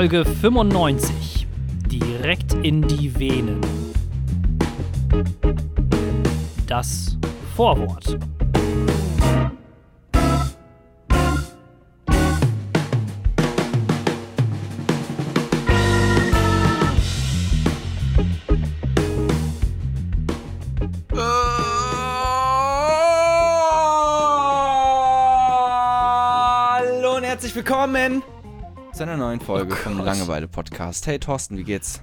Folge 95. Direkt in die Venen. Das Vorwort. Willkommen zu einer neuen Folge Oh vom. Langeweile-Podcast. Hey Thorsten, wie geht's?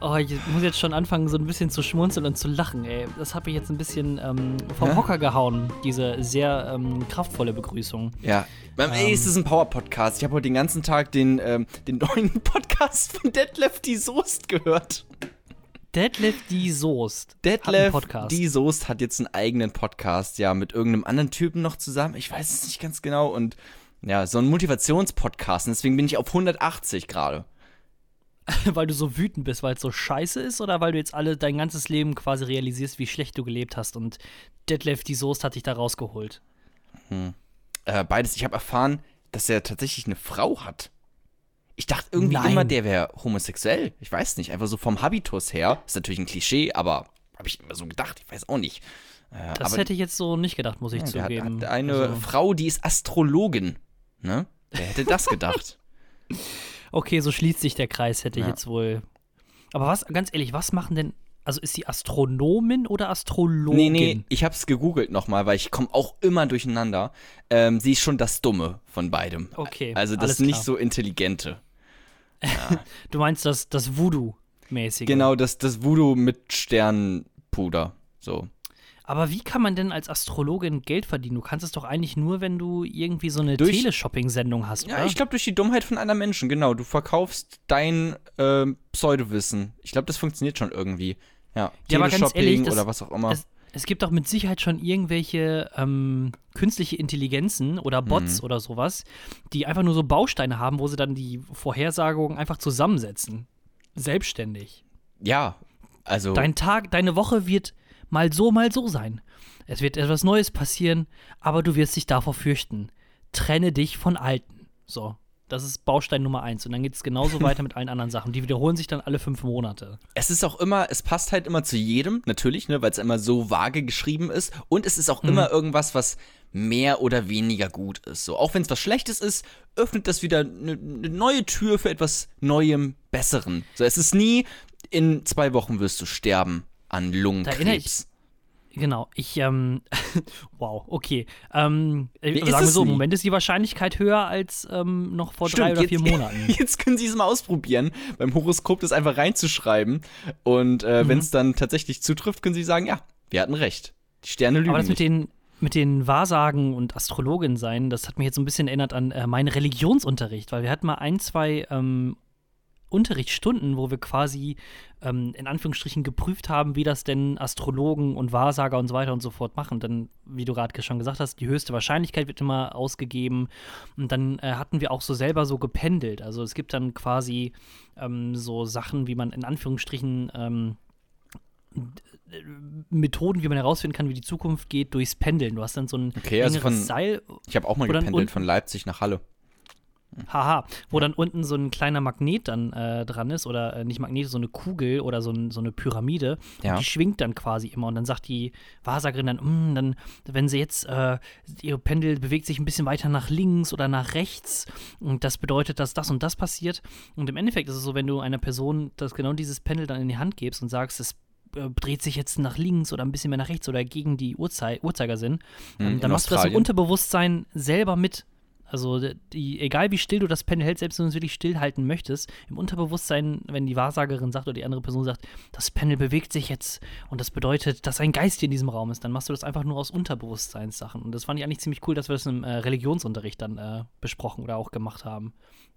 Oh, ich muss jetzt schon anfangen, so ein bisschen zu schmunzeln und zu lachen, ey. Das hat mich jetzt ein bisschen ähm, vom Hä? Hocker gehauen, diese sehr ähm, kraftvolle Begrüßung. Ja, beim Ähm. Ey, es ist ein Power-Podcast. Ich habe heute den ganzen Tag den, ähm, den neuen Podcast von Detlef die Soest gehört. Deadlift die Soest. Detlef die Soest hat jetzt einen eigenen Podcast, ja, mit irgendeinem anderen Typen noch zusammen. Ich weiß es nicht ganz genau. Und ja, so ein Motivationspodcast. Und deswegen bin ich auf 180 gerade. weil du so wütend bist, weil es so scheiße ist oder weil du jetzt alle dein ganzes Leben quasi realisierst, wie schlecht du gelebt hast und Deadlift die Soest hat dich da rausgeholt. Äh, beides. Ich habe erfahren, dass er tatsächlich eine Frau hat. Ich dachte irgendwie Nein. immer, der wäre homosexuell. Ich weiß nicht. Einfach so vom Habitus her. Ist natürlich ein Klischee, aber habe ich immer so gedacht. Ich weiß auch nicht. Äh, Das hätte ich jetzt so nicht gedacht, muss ich ja, der hat, zugeben. hat eine Also, Frau, die ist Astrologin. Ne? Wer hätte das gedacht? okay, so schließt sich der Kreis, hätte ich Ja. jetzt wohl. Aber was, ganz ehrlich, was machen denn, also ist sie Astronomin oder Astrologin? nee, nee, ich habe es gegoogelt nochmal, weil ich komme auch immer durcheinander. Ähm, sie ist schon das Dumme von beidem. Okay, Also das nicht so intelligente. Du meinst das, das Voodoo-mäßige. Genau, das, das Voodoo mit Sternpuder. So. Aber wie kann man denn als Astrologin Geld verdienen? Du kannst es doch eigentlich nur, wenn du irgendwie so eine Durch- Teleshopping-Sendung hast, Ja, oder? ich glaube durch die Dummheit von anderen Menschen, genau. Du verkaufst dein ähm, Pseudowissen. Ich glaube, das funktioniert schon irgendwie. Ja, Ja, Teleshopping ehrlich, das- oder was auch immer. es, es gibt doch mit Sicherheit schon irgendwelche ähm, künstliche Intelligenzen oder Bots Mhm. oder sowas, die einfach nur so Bausteine haben, wo sie dann die Vorhersagungen einfach zusammensetzen. Selbstständig. ja, also Dein Tag, deine Woche wird mal so, mal so sein. Es wird etwas Neues passieren, aber du wirst dich davor fürchten. Trenne dich von Alten. So. Das ist Baustein Nummer eins. Und dann geht es genauso weiter mit allen anderen Sachen. Die wiederholen sich dann alle fünf Monate. es ist auch immer, es passt halt immer zu jedem, natürlich, ne, weil es immer so vage geschrieben ist. Und es ist auch Mhm. immer irgendwas, was mehr oder weniger gut ist. So, auch wenn es was Schlechtes ist, öffnet das wieder eine ne neue Tür für etwas Neuem, Besseren. So, es ist nie, in zwei Wochen wirst du sterben an erinnere ich- Lungenkrebs. Genau, ich, ähm, wow, okay. Ähm, äh, Wie sagen wir so, im? Moment ist die Wahrscheinlichkeit höher als ähm, noch vor drei oder jetzt, vier Monaten. Jetzt können Sie es mal ausprobieren, beim Horoskop das einfach reinzuschreiben. Und äh, Mhm. wenn es dann tatsächlich zutrifft, können Sie sagen, ja, wir hatten recht. Die Sterne lügen Aber das mit den, mit den Wahrsagen und Astrologin sein, das hat mich jetzt so ein bisschen erinnert an äh, meinen Religionsunterricht, weil wir hatten mal ein, zwei ähm, Unterrichtsstunden, wo wir quasi ähm, in Anführungsstrichen geprüft haben, wie das denn Astrologen und Wahrsager und so weiter und so fort machen. Denn, wie du gerade schon gesagt hast, die höchste Wahrscheinlichkeit wird immer ausgegeben. Und dann äh, hatten wir auch so selber so gependelt. Also es gibt dann quasi ähm, so Sachen, wie man in Anführungsstrichen ähm, Methoden, wie man herausfinden kann, wie die Zukunft geht, durchs Pendeln. Du hast dann so ein Okay, also von- Seil, Ich habe auch mal dann gependelt unten- von Leipzig nach Halle. Haha, wo dann unten so ein kleiner Magnet dann äh, dran ist oder äh, nicht Magnet, so eine Kugel oder so, ein, so eine Pyramide. Ja. Die schwingt dann quasi immer und dann sagt die Wahrsagerin dann, "Mm, dann, wenn sie jetzt, äh, ihr Pendel bewegt sich ein bisschen weiter nach links oder nach rechts und das bedeutet, dass das und das passiert. Und im Endeffekt ist es so, wenn du einer Person das genau dieses Pendel dann in die Hand gibst und sagst, es äh, dreht sich jetzt nach links oder ein bisschen mehr nach rechts oder gegen die Uhrzei Uhrzeigersinn, Hm, ähm, in dann machst du das im Australien. Unterbewusstsein selber mit. Also die, egal wie still du das Pendel hältst, selbst wenn du es wirklich stillhalten möchtest, im Unterbewusstsein, wenn die Wahrsagerin sagt oder die andere Person sagt, das Pendel bewegt sich jetzt und das bedeutet, dass ein Geist hier in diesem Raum ist, dann machst du das einfach nur aus Unterbewusstseinssachen. Und das fand ich eigentlich ziemlich cool, dass wir das im äh, Religionsunterricht dann äh, besprochen oder auch gemacht haben.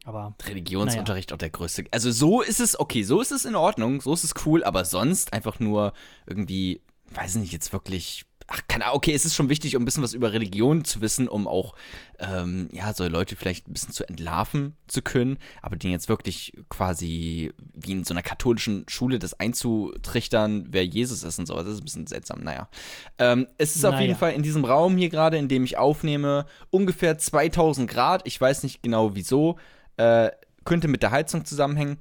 Aber Religionsunterricht auch der größte. Also so ist es, okay, so ist es in Ordnung, so ist es cool, aber sonst einfach nur irgendwie, weiß nicht, jetzt wirklich. Ach, keine Ahnung, okay, es ist schon wichtig, um ein bisschen was über Religion zu wissen, um auch, ähm, ja, so Leute vielleicht ein bisschen zu entlarven zu können, aber denen jetzt wirklich quasi wie in so einer katholischen Schule das einzutrichtern, wer Jesus ist und so, das ist ein bisschen seltsam, naja. Ähm, es ist auf Naja. jeden Fall in diesem Raum hier gerade, in dem ich aufnehme, ungefähr 2000 Grad, ich weiß nicht genau wieso, äh, könnte mit der Heizung zusammenhängen.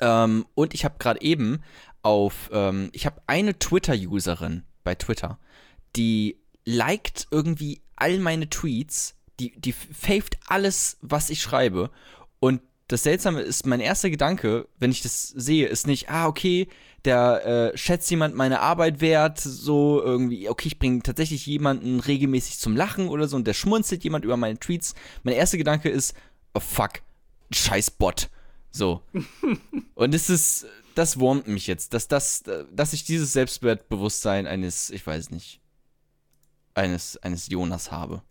Ähm, und ich habe gerade eben auf, ähm, ich habe eine Twitter-Userin bei Twitter, die liked irgendwie all meine Tweets, die, die faved alles, was ich schreibe. Und das Seltsame ist, mein erster Gedanke, wenn ich das sehe, ist nicht, ah, okay, der äh, schätzt jemand meine Arbeit wert, so irgendwie, okay, ich bringe tatsächlich jemanden regelmäßig zum Lachen oder so und der schmunzelt jemand über meine Tweets. Mein erster Gedanke ist, oh fuck, scheiß Bot. So. und es ist, das wurmt mich jetzt, dass, das, dass ich dieses Selbstwertbewusstsein eines, ich weiß nicht, eines, eines Jonas habe.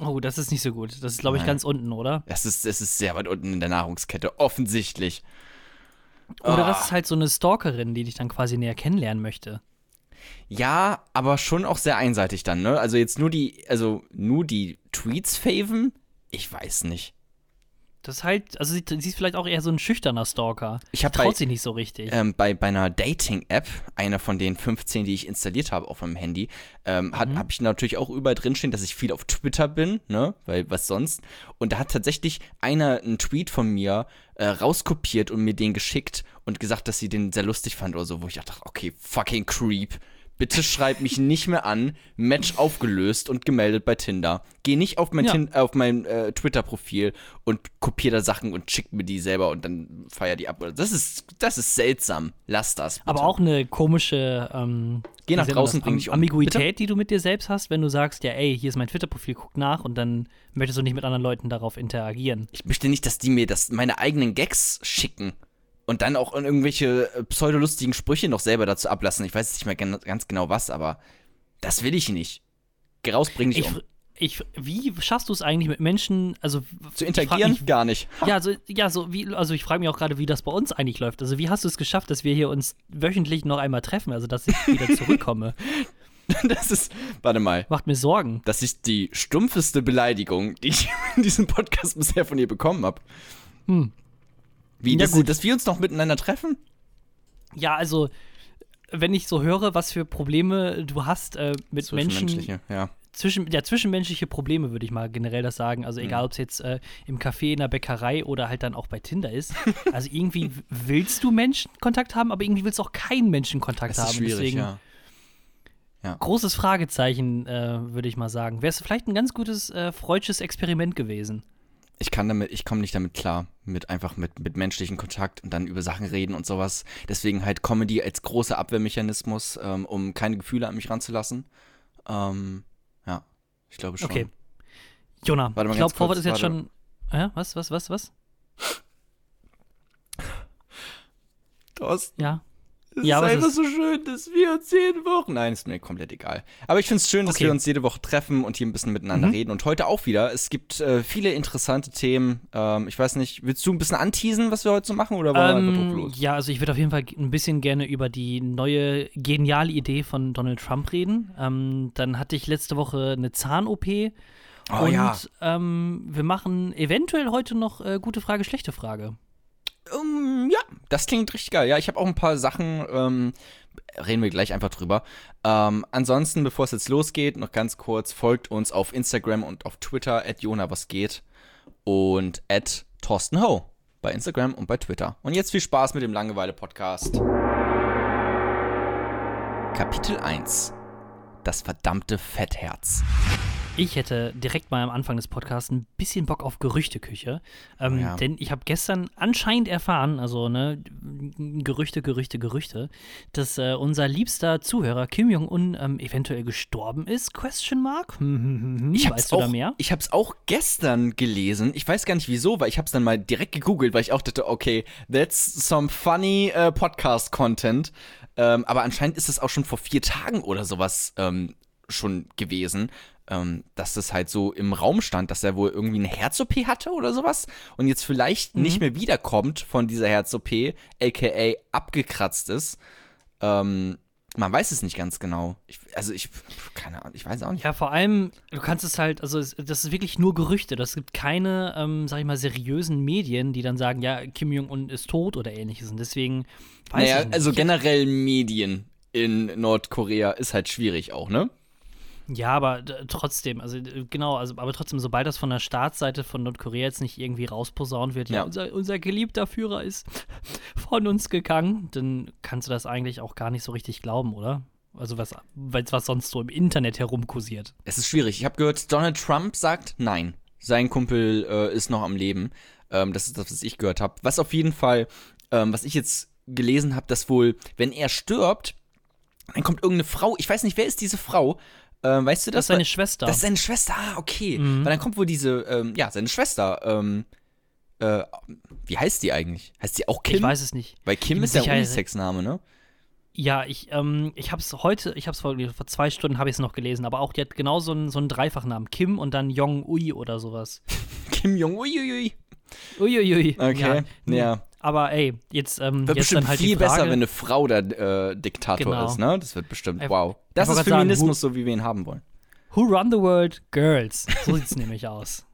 Oh, das ist nicht so gut. Das ist, glaube ich, ganz unten, oder? Das ist, das ist sehr weit unten in der Nahrungskette, offensichtlich. Oder oh. das ist halt so eine Stalkerin, die dich dann quasi näher kennenlernen möchte. Ja, aber schon auch sehr einseitig dann, ne? Also jetzt nur die, also nur die Tweets faven? Ich weiß nicht. Das ist halt, also sie, sie ist vielleicht auch eher so ein schüchterner Stalker. Ich traut bei, sie nicht so richtig. Ähm, bei, bei einer Dating-App, einer von den 15, die ich installiert habe auf meinem Handy, ähm, mhm. habe ich natürlich auch überall drinstehen, dass ich viel auf Twitter bin, ne? Weil was sonst. Und da hat tatsächlich einer einen Tweet von mir äh, rauskopiert und mir den geschickt und gesagt, dass sie den sehr lustig fand oder so, wo ich dachte, okay, fucking creep. Bitte schreib mich nicht mehr an. Match aufgelöst und gemeldet bei Tinder. Geh nicht auf mein, ja. auf mein äh, Twitter-Profil und kopier da Sachen und schick mir die selber und dann feier die ab. Das ist, das ist seltsam. Lass das. Bitte. Aber auch eine komische ähm, Geh nach draußen, bring dich um. Ambiguität, bitte? die du mit dir selbst hast, wenn du sagst, ja, ey, hier ist mein Twitter-Profil, guck nach und dann möchtest du nicht mit anderen Leuten darauf interagieren. Ich möchte nicht, dass die mir das, meine eigenen Gags schicken und dann auch irgendwelche äh, pseudolustigen Sprüche noch selber dazu ablassen. Ich weiß nicht mehr ganz genau was, aber das will ich nicht. Geh raus, bring dich ich, um. Ich, wie schaffst du es eigentlich mit Menschen, also zu interagieren? Mich, gar nicht. Ja, so, ja, so wie, also ich frage mich auch gerade, wie das bei uns eigentlich läuft. Also wie hast du es geschafft, dass wir hier uns wöchentlich noch einmal treffen, also dass ich wieder zurückkomme? Das ist, warte mal. Macht mir Sorgen. Das ist die stumpfeste Beleidigung, die ich in diesem Podcast bisher von dir bekommen habe. Hm. Wie, ja, gut. dass wir uns noch miteinander treffen? Ja, also, wenn ich so höre, was für Probleme du hast äh, mit Menschen. Ja. Zwischen, ja, zwischenmenschliche Probleme würde ich mal generell das sagen. Also egal, mhm. ob es jetzt äh, im Café, in der Bäckerei oder halt dann auch bei Tinder ist. Also irgendwie willst du Menschenkontakt haben, aber irgendwie willst du auch keinen Menschenkontakt das ist haben. Schwierig, Deswegen ja. Ja. Großes Fragezeichen, äh, würde ich mal sagen. Wäre es vielleicht ein ganz gutes äh, freudsches Experiment gewesen ich kann damit, ich komme nicht damit klar, mit einfach mit, mit menschlichem Kontakt und dann über Sachen reden und sowas. Deswegen halt Comedy als großer Abwehrmechanismus, ähm, um keine Gefühle an mich ranzulassen. Ähm, ja, ich glaube schon. Okay. Jonah, ich glaube, Vorwort ist jetzt schon. Ja, was, was, was, was? Thorsten. Ja. Es ja, ist einfach ist so schön, dass wir uns jede Woche. Nein, ist mir komplett egal. Aber ich finde es schön, dass okay. wir uns jede Woche treffen und hier ein bisschen miteinander mhm. reden. Und heute auch wieder. Es gibt äh, viele interessante Themen. Ähm, ich weiß nicht, willst du ein bisschen anteasen, was wir heute so machen? Oder wollen ähm, wir einfach los? Ja, also ich würde auf jeden Fall ein bisschen gerne über die neue geniale Idee von Donald Trump reden. Ähm, dann hatte ich letzte Woche eine Zahn-OP. Oh, und ja. ähm, wir machen eventuell heute noch äh, gute Frage, schlechte Frage. Um, ja, das klingt richtig geil. Ja, ich habe auch ein paar Sachen, ähm, reden wir gleich einfach drüber. Ähm, ansonsten, bevor es jetzt losgeht, noch ganz kurz, folgt uns auf Instagram und auf Twitter, at Jona was geht und at Thorsten Ho bei Instagram und bei Twitter. Und jetzt viel Spaß mit dem Langeweile-Podcast. Kapitel 1 Das verdammte Fettherz. Ich hätte direkt mal am Anfang des Podcasts ein bisschen Bock auf Gerüchteküche. Ähm, ja. Denn ich habe gestern anscheinend erfahren, also ne, Gerüchte, Gerüchte, Gerüchte, dass äh, unser liebster Zuhörer Kim Jong-un ähm, eventuell gestorben ist. Question Mark? Ich weißt du auch, da mehr? Ich habe es auch gestern gelesen. Ich weiß gar nicht wieso, weil ich habe es dann mal direkt gegoogelt, weil ich auch dachte, okay, that's some funny uh, Podcast-Content. Ähm, aber anscheinend ist es auch schon vor vier Tagen oder sowas ähm, schon gewesen ähm, dass das halt so im Raum stand, dass er wohl irgendwie eine Herz-OP hatte oder sowas und jetzt vielleicht mhm. nicht mehr wiederkommt von dieser Herz-OP, aka abgekratzt ist. Ähm, man weiß es nicht ganz genau. Ich, also ich, keine Ahnung, ich weiß auch nicht. Ja, vor allem, du kannst es halt, also das ist wirklich nur Gerüchte. Das gibt keine, ähm, sag ich mal, seriösen Medien, die dann sagen, ja, Kim Jong-un ist tot oder ähnliches. Und deswegen weiß naja, ich nicht. also generell Medien in Nordkorea ist halt schwierig auch, ne? Ja, aber äh, trotzdem, also äh, genau, also aber trotzdem, sobald das von der Staatsseite von Nordkorea jetzt nicht irgendwie rausposaunt wird, ja, Ja. unser, unser geliebter Führer ist von uns gegangen, dann kannst du das eigentlich auch gar nicht so richtig glauben, oder? Also was, was sonst so im Internet herumkursiert. Es ist schwierig. Ich habe gehört, Donald Trump sagt nein. Sein Kumpel äh, ist noch am Leben. Ähm, das ist das, was ich gehört habe. Was auf jeden Fall, ähm, was ich jetzt gelesen habe, dass wohl, wenn er stirbt, dann kommt irgendeine Frau. Ich weiß nicht, wer ist diese Frau? Ähm, weißt du Das das? ist seine Schwester. Das ist seine Schwester. Ah, okay. Mhm. Weil dann kommt wohl diese, ähm, ja, seine Schwester. Ähm, äh, wie heißt die eigentlich? Heißt die auch Kim? ich weiß es nicht. Weil Kim ist ja Unisex-Name, ne? Ja, ich, ähm, ich habe es heute, ich habe es vor, vor zwei Stunden habe ich es noch gelesen, aber auch die hat genau so einen, so einen Dreifachnamen. Kim und dann Jong Ui oder sowas. Kim Jong, uiuiui. Uiuiui. Okay, Ja. ja. Aber ey, jetzt, ähm, Wird jetzt bestimmt dann halt viel besser, wenn eine Frau der äh, Diktator Genau. ist, ne? Das wird bestimmt, Ich- wow. Das ist Feminismus, sagen, so wie wir ihn haben wollen. Who run the world? Girls. So sieht's nämlich aus.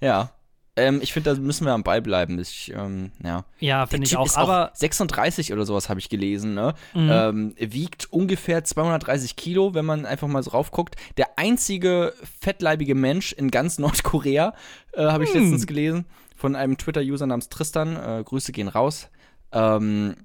Ja. Ähm, ich finde, da müssen wir am Ball bleiben. Ich, ähm, ja. Ja, finde ich auch. Aber 36 oder sowas habe ich gelesen, ne? Mhm. Ähm, wiegt ungefähr 230 Kilo, wenn man einfach mal so raufguckt. Der einzige fettleibige Mensch in ganz Nordkorea, äh, habe ich Hm. letztens gelesen, von einem Twitter-User namens Tristan. Äh, Grüße gehen raus. Ähm,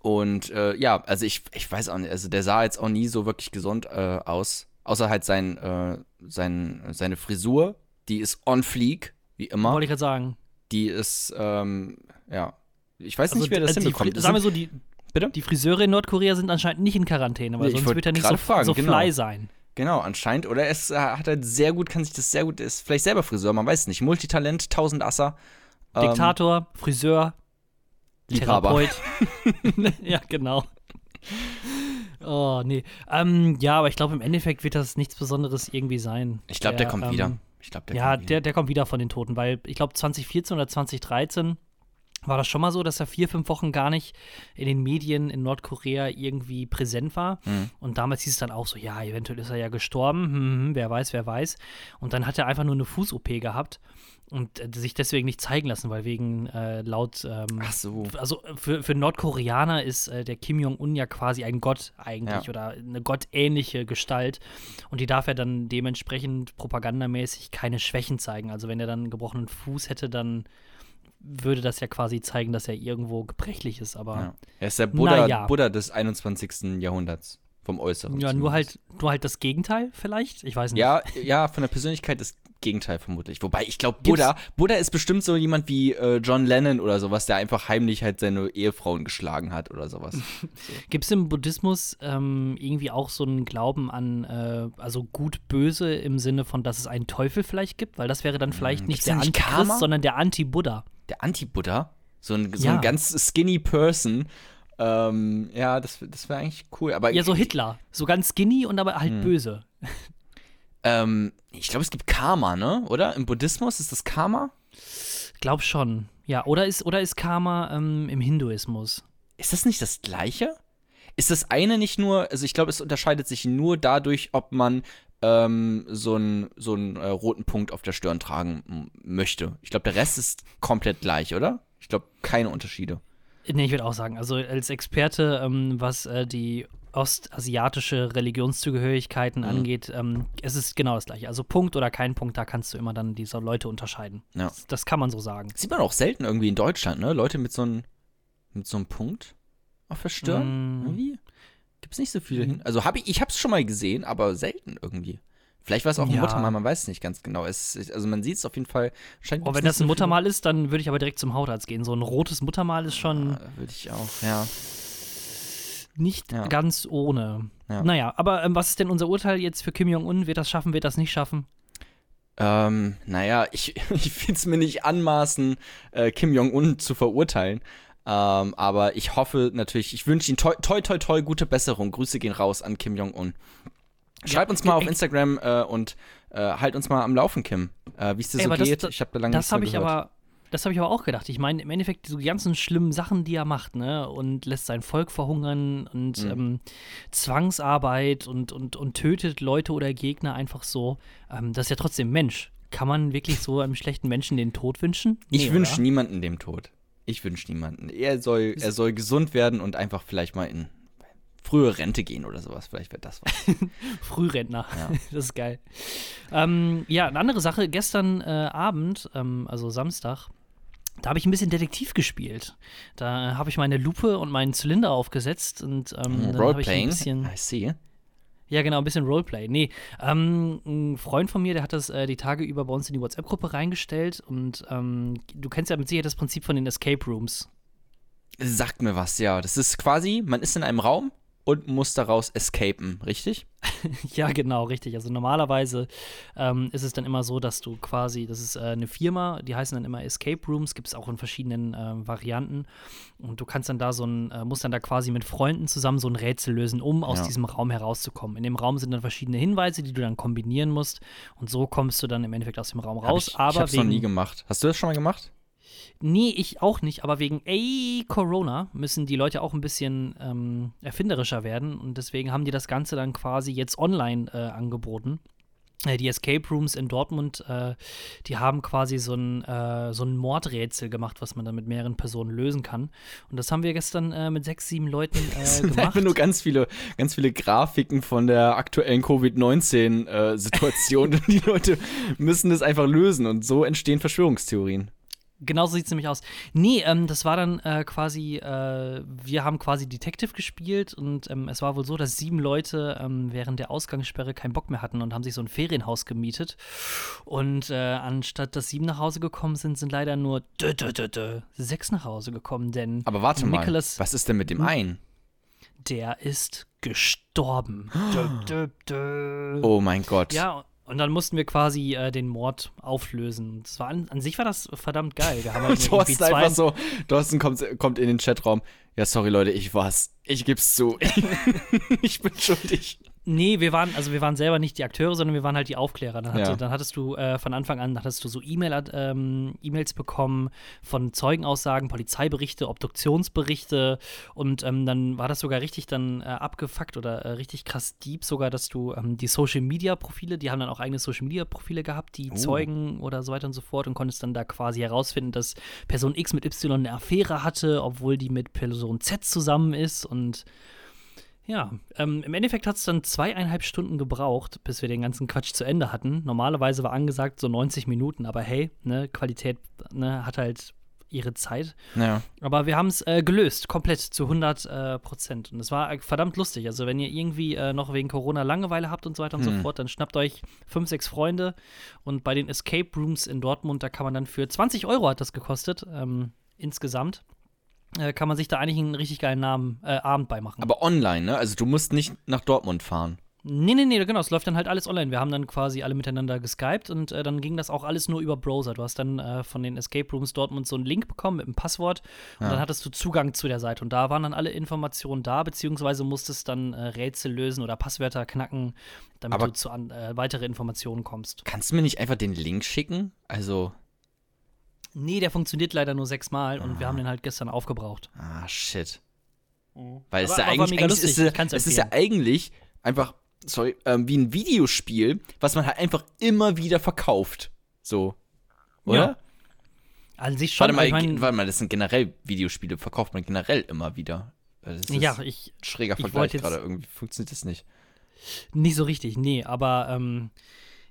und äh, ja, also ich, ich weiß auch nicht, also der sah jetzt auch nie so wirklich gesund äh, aus. Außer halt sein, äh, sein, seine Frisur, die ist on fleek, wie immer. wollte ich gerade sagen. Die ist, ähm, ja. Ich weiß Also, nicht, wer das also hinbekommt. Sagen wir so, die, Bitte? die Friseure in Nordkorea sind anscheinend nicht in Quarantäne, weil Nee, sonst wird er nicht so, fragen, so genau. fly sein. Genau, anscheinend. Oder es äh, hat halt sehr gut, kann sich das sehr gut, ist vielleicht selber Friseur, man weiß es nicht. Multitalent, 1000 Asser. Ähm, Diktator, Friseur, Liebhaber. Therapeut. ja, genau. Oh, nee. Ähm, ja, aber ich glaube, im Endeffekt wird das nichts Besonderes irgendwie sein. Ich glaube, der, kommt ähm, wieder. Ich glaube, der ja, kommt der, wieder. der kommt wieder von den Toten, weil ich glaube 2014 oder 2013 war das schon mal so, dass er vier, fünf Wochen gar nicht in den Medien in Nordkorea irgendwie präsent war. Mhm. Und damals hieß es dann auch so, ja, eventuell ist er ja gestorben, hm, hm, wer weiß, wer weiß. Und dann hat er einfach nur eine Fuß-OP gehabt und äh, sich deswegen nicht zeigen lassen, weil wegen äh, laut ähm, Ach so. also für, für Nordkoreaner ist äh, der Kim Jong-un ja quasi ein Gott eigentlich Ja. oder eine gottähnliche Gestalt. Und die darf er dann dementsprechend propagandamäßig keine Schwächen zeigen. Also wenn er dann einen gebrochenen Fuß hätte, dann würde das ja quasi zeigen, dass er irgendwo gebrechlich ist. Aber Ja. Er ist der Buddha, ja. Buddha des 21. Jahrhunderts. Vom Äußeren. ja, nur halt, nur halt das Gegenteil vielleicht? Ich weiß nicht. Ja, ja, von der Persönlichkeit das Gegenteil vermutlich. Wobei, ich glaube, Gibt's- Buddha, Buddha ist bestimmt so jemand wie äh, John Lennon oder sowas, der einfach heimlich halt seine Ehefrauen geschlagen hat oder sowas. Gibt es im Buddhismus ähm, irgendwie auch so einen Glauben an, äh, also gut-böse im Sinne von, dass es einen Teufel vielleicht gibt? Weil das wäre dann vielleicht Hm, nicht der Antichrist, sondern der Anti-Buddha. Der Anti-Buddha, so ein, so Ja. ein ganz skinny Person. Ähm, ja, das, das wäre eigentlich cool. Aber Ja, so Hitler. So ganz skinny und aber halt Hm. böse. Ähm, ich glaube, es gibt Karma, ne? Oder? Im Buddhismus ist das Karma? Glaub schon. Ja, oder ist, oder ist Karma ähm, im Hinduismus? Ist das nicht das Gleiche? Ist das eine nicht nur, also ich glaube, es unterscheidet sich nur dadurch, ob man ähm, so einen so einen, äh, roten Punkt auf der Stirn tragen möchte. Ich glaube, der Rest ist komplett gleich, oder? Ich glaube, keine Unterschiede. Nee, ich würde auch sagen, also als Experte, ähm, was äh, die ostasiatische Religionszugehörigkeiten Mhm. angeht, ähm, es ist genau das gleiche. Also Punkt oder kein Punkt, da kannst du immer dann diese Leute unterscheiden. Ja. Das, das kann man so sagen. Sieht man auch selten irgendwie in Deutschland, ne? Leute mit so einem mit so einem Punkt auf der Stirn. Mm. Irgendwie gibt's nicht so viele Mhm. hin. Also habe ich, ich habe es schon mal gesehen, aber selten irgendwie. Vielleicht war es auch ein Ja. Muttermal, man weiß es nicht ganz genau. Es, also man sieht es auf jeden Fall. Scheint Oh, wenn das ein Muttermal ist, dann würde ich aber direkt zum Hautarzt gehen. So ein rotes Muttermal ist schon Würde ich auch, ja. nicht Ja. ganz ohne. Ja. Naja, aber ähm, was ist denn unser Urteil jetzt für Kim Jong-un? Wird das schaffen, wird das nicht schaffen? Ähm, naja, ich, ich will es mir nicht anmaßen, äh, Kim Jong-un zu verurteilen. Ähm, aber ich hoffe natürlich, ich wünsche ihm toi, toi, toi, toi, gute Besserung. Grüße gehen raus an Kim Jong-un. Schreib Ja, uns mal auf Instagram äh, und äh, halt uns mal am Laufen, Kim. Äh, Wie es dir so das- geht. ich habe da lange Das nichts mehr ich gehört. aber, das habe ich aber auch gedacht. Ich meine, im Endeffekt so die ganzen schlimmen Sachen, die er macht, ne, und lässt sein Volk verhungern und Mhm. ähm, Zwangsarbeit und, und, und tötet Leute oder Gegner einfach so. Ähm, das ist ja trotzdem Mensch. Kann man wirklich so einem schlechten Menschen den Tod wünschen? Ich Nee, wünsche oder? niemanden dem Tod. Ich wünsche niemanden. Er soll, er soll gesund werden und einfach vielleicht mal in, frühe Rente gehen oder sowas. Vielleicht wäre das was. Frührentner. Ja. Das ist geil. Ähm, ja, eine andere Sache. Gestern äh, Abend, ähm, also Samstag, da habe ich ein bisschen Detektiv gespielt. Da habe ich meine Lupe und meinen Zylinder aufgesetzt und ähm, dann habe ich ein bisschen. I see. Ja, genau, ein bisschen Roleplay. Nee, ähm, ein Freund von mir, der hat das äh, die Tage über bei uns in die WhatsApp-Gruppe reingestellt und ähm, du kennst ja mit Sicherheit das Prinzip von den Escape Rooms. Sagt mir was, ja. Das ist quasi, man ist in einem Raum und muss daraus escapen, richtig? Ja, genau, richtig. Also normalerweise ähm, ist es dann immer so, dass du quasi, das ist äh, eine Firma, die heißen dann immer Escape Rooms, gibt es auch in verschiedenen äh, Varianten. Und du kannst dann da so ein, äh, musst dann da quasi mit Freunden zusammen so ein Rätsel lösen, um aus Ja. diesem Raum herauszukommen. In dem Raum sind dann verschiedene Hinweise, die du dann kombinieren musst. Und so kommst du dann im Endeffekt aus dem Raum Hab raus. ich, aber ich hab's wegen, noch nie gemacht. Hast du das schon mal gemacht? Nee, ich auch nicht, aber wegen ey, Corona müssen die Leute auch ein bisschen ähm, erfinderischer werden und deswegen haben die das Ganze dann quasi jetzt online äh, angeboten. Äh, Die Escape Rooms in Dortmund, äh, die haben quasi so ein, äh, so ein Mordrätsel gemacht, was man dann mit mehreren Personen lösen kann. Und das haben wir gestern äh, mit sechs, sieben Leuten äh, Das gemacht. nur ganz viele, ganz viele Grafiken von der aktuellen Covid-19-Situation. die Leute müssen es einfach lösen und so entstehen Verschwörungstheorien. Genau so sieht es nämlich aus. Nee, ähm, das war dann äh, quasi, äh, wir haben quasi Detective gespielt und ähm, es war wohl so, dass sieben Leute ähm, während der Ausgangssperre keinen Bock mehr hatten und haben sich so ein Ferienhaus gemietet. Und äh, anstatt dass sieben nach Hause gekommen sind, sind leider nur dö, dö, dö, sechs nach Hause gekommen, denn Aber warte mal, Nicholas- was ist denn mit dem einen? der ist gestorben. Oh mein Gott. Ja, und dann mussten wir quasi äh, den Mord auflösen. Das war an, an sich war das verdammt geil. Wir haben halt Thorsten einfach so, Thorsten kommt, kommt in den Chatraum. Ja, sorry Leute, ich war's. Ich geb's zu. ich bin schuldig. Nee, wir waren, also wir waren selber nicht die Akteure, sondern wir waren halt die Aufklärer. Dann, hatte, Ja. dann hattest du äh, von Anfang an hattest du so E-Mail, ähm, E-Mails bekommen von Zeugenaussagen, Polizeiberichte, Obduktionsberichte und ähm, dann war das sogar richtig dann äh, abgefuckt oder äh, richtig krass deep sogar, dass du ähm, die Social Media Profile, die haben dann auch eigene Social Media Profile gehabt, die Oh. Zeugen oder so weiter und so fort und konntest dann da quasi herausfinden, dass Person X mit Y eine Affäre hatte, obwohl die mit Person Z zusammen ist und ja, ähm, im Endeffekt hat es dann zweieinhalb Stunden gebraucht, bis wir den ganzen Quatsch zu Ende hatten. Normalerweise war angesagt so 90 Minuten, aber hey, ne, Qualität ne, hat halt ihre Zeit. Ja. Aber wir haben es äh, gelöst, komplett zu 100 äh, Prozent. Und es war äh, verdammt lustig. Also, wenn ihr irgendwie äh, noch wegen Corona Langeweile habt und so weiter und so Hm. fort, dann schnappt euch fünf, sechs Freunde. Und bei den Escape Rooms in Dortmund, da kann man dann für 20 Euro hat das gekostet, ähm, insgesamt. Äh, kann man sich da eigentlich einen richtig geilen Namen, äh, Abend beimachen. Aber online, ne? Also du musst nicht nach Dortmund fahren. Nee, nee, nee, genau, es läuft dann halt alles online. Wir haben dann quasi alle miteinander geskypt und äh, dann ging das auch alles nur über Browser. Du hast dann äh, von den Escape Rooms Dortmund so einen Link bekommen mit einem Passwort und Ja. dann hattest du Zugang zu der Seite und da waren dann alle Informationen da, beziehungsweise musstest dann äh, Rätsel lösen oder Passwörter knacken, damit Aber- du zu an, äh, weitere Informationen kommst. Kannst du mir nicht einfach den Link schicken? Also, Nee, der funktioniert leider nur sechsmal und wir haben den halt gestern aufgebraucht. ah, shit. Weil es Aber- ja aber eigentlich, eigentlich ist, ja- es ist ja eigentlich einfach, sorry, ähm, wie ein Videospiel, was man halt einfach immer wieder verkauft. So. Oder? Ja, An sich schon. Warte mal, ich mein, warte mal, das sind generell Videospiele, verkauft man generell immer wieder. Das ist ja, ich, ein schräger ich Vergleich gerade. Irgendwie funktioniert das nicht. Nicht so richtig, nee, aber ähm,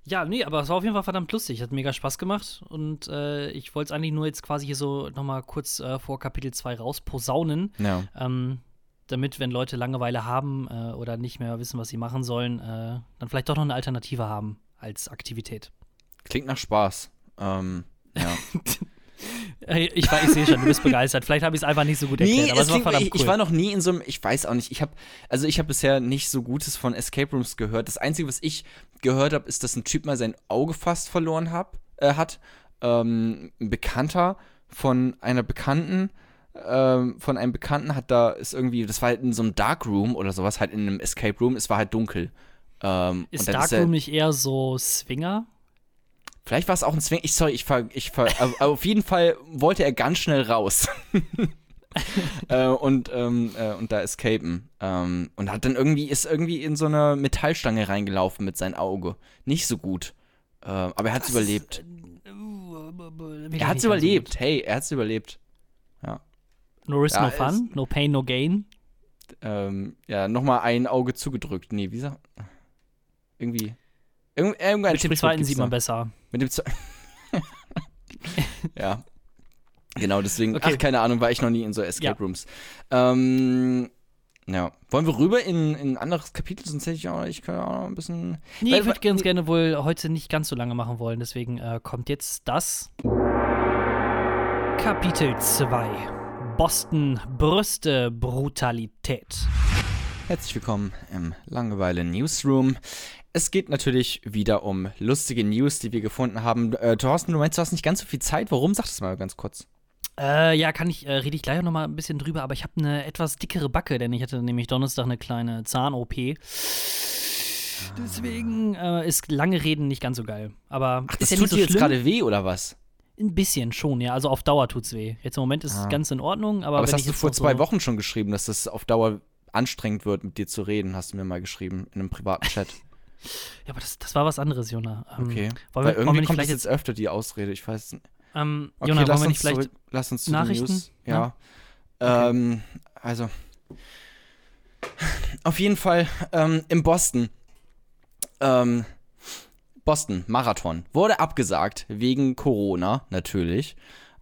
ja, nee, aber es war auf jeden Fall verdammt lustig, hat mega Spaß gemacht und äh, ich wollte es eigentlich nur jetzt quasi hier so nochmal kurz äh, vor Kapitel 2 rausposaunen, Ja. ähm, damit, wenn Leute Langeweile haben äh, oder nicht mehr wissen, was sie machen sollen, äh, dann vielleicht doch noch eine Alternative haben als Aktivität. Klingt nach Spaß. Ähm, ja. Ich, war- ich sehe schon, du bist begeistert. Vielleicht habe ich es einfach nicht so gut erklärt, aber es war verdammt ich, cool. ich war noch nie in so einem, ich weiß auch nicht, ich habe, also ich habe bisher nicht so Gutes von Escape Rooms gehört. Das Einzige, was ich gehört habe, ist, dass ein Typ mal sein Auge fast verloren hab, äh, hat. Ähm, ein Bekannter von einer Bekannten, ähm, von einem Bekannten hat da, ist irgendwie, das war halt in so einem Darkroom oder sowas, halt in einem Escape Room, es war halt dunkel. Ähm, ist dann Darkroom er, nicht eher so Swinger? Vielleicht war es auch ein Zwing. Ich sorry, ich ver, ich ver, aber auf jeden Fall wollte er ganz schnell raus. äh, und, ähm, äh, und da escapen. Ähm, und hat dann irgendwie, ist irgendwie in so eine Metallstange reingelaufen mit seinem Auge. Nicht so gut. Äh, aber er hat es überlebt. Er hat es überlebt. Hey, er hat es überlebt. No risk, Ja, no fun, no pain, no gain. ähm, ja, nochmal ein Auge zugedrückt. Nee, wie sagt. Irgendwie. Irgend, irgendein Mit dem zweiten sieht da. man besser. Mit dem zweiten. ja. Genau, deswegen, Okay. ach, keine Ahnung, war ich noch nie in so Escape Ja. Rooms. Ähm, ja. Wollen wir rüber in, in ein anderes Kapitel? Sonst hätte ich auch, ich kann auch noch ein bisschen. Nee, Weil- ich würde ganz gerne wohl heute nicht ganz so lange machen wollen. Deswegen äh, kommt jetzt das Kapitel 2. Boston, Brüste, Brutalität. Herzlich willkommen im Langeweile Newsroom. Es geht natürlich wieder um lustige News, die wir gefunden haben. Äh, Thorsten, du meinst, du hast nicht ganz so viel Zeit. Warum? Sag das mal ganz kurz. Äh, ja, kann ich, äh, rede ich gleich noch mal ein bisschen drüber, aber ich habe eine etwas dickere Backe, denn ich hatte nämlich Donnerstag eine kleine Zahn-OP. Deswegen äh, ist lange Reden nicht ganz so geil. Aber Ach, das ja tut so dir jetzt gerade weh, oder was? Ein bisschen schon, ja. Also auf Dauer tut's weh. Jetzt im Moment ist Ah. es ganz in Ordnung, aber, Aber das hast ich du vor zwei so Wochen schon geschrieben, dass das auf Dauer anstrengend wird, mit dir zu reden, hast du mir mal geschrieben, in einem privaten Chat. Ja, aber das, das war was anderes, Jona. Ähm, Okay. Wollen Weil wir, wollen wir irgendwie nicht kommt das vielleicht jetzt jetzt. öfter, die Ausrede, ich weiß nicht. Ähm, Okay, Jona, lass wollen wir uns zurück, lass uns zu Nachrichten? den News. Ja. Ja? Okay. Ähm, also. Auf jeden Fall ähm, in Boston. Ähm, Boston, Marathon. Wurde abgesagt wegen Corona, natürlich.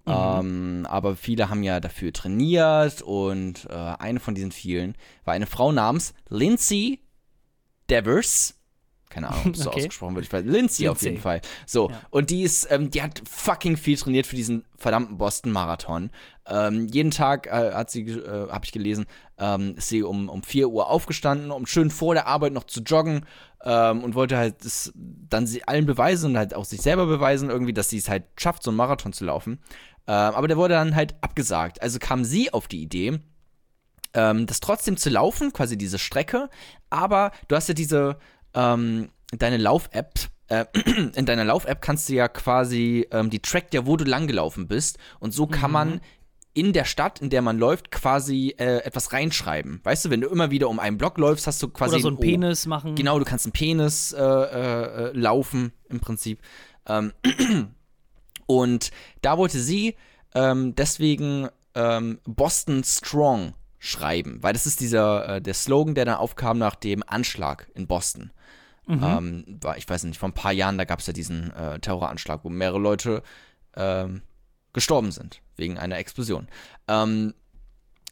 Mhm. Ähm, aber viele haben ja dafür trainiert und äh, eine von diesen vielen war eine Frau namens Lindsay Devers. Keine Ahnung, ob es so Okay. ausgesprochen wird. Ich weiß, Lindsay, auf jeden Fall. So, Ja. und die ist, ähm, die hat fucking viel trainiert für diesen verdammten Boston-Marathon. Ähm, jeden Tag äh, hat sie, äh, habe ich gelesen, ähm, ist sie um, um 4 Uhr aufgestanden, um schön vor der Arbeit noch zu joggen ähm, und wollte halt das dann sie allen beweisen und halt auch sich selber beweisen, irgendwie, dass sie es halt schafft, so einen Marathon zu laufen. Ähm, aber der wurde dann halt abgesagt. Also kam sie auf die Idee, ähm, das trotzdem zu laufen, quasi diese Strecke, aber du hast ja diese, ähm, deine Lauf-App, äh, in deiner Lauf-App kannst du ja quasi, ähm, die trackt ja, wo du langgelaufen bist und so kann man in der Stadt, in der man läuft, quasi äh, etwas reinschreiben. Weißt du, wenn du immer wieder um einen Block läufst, hast du quasi Oder so ein O. Penis machen. Genau, du kannst einen Penis äh, äh, äh, laufen im Prinzip. Ähm, und da wollte sie ähm, deswegen ähm, Boston Strong schreiben, weil das ist dieser äh, der Slogan, der dann aufkam nach dem Anschlag in Boston. Ähm, war, ich weiß nicht, vor ein paar Jahren, da gab es ja diesen äh, Terroranschlag, wo mehrere Leute ähm, gestorben sind wegen einer Explosion. Ähm,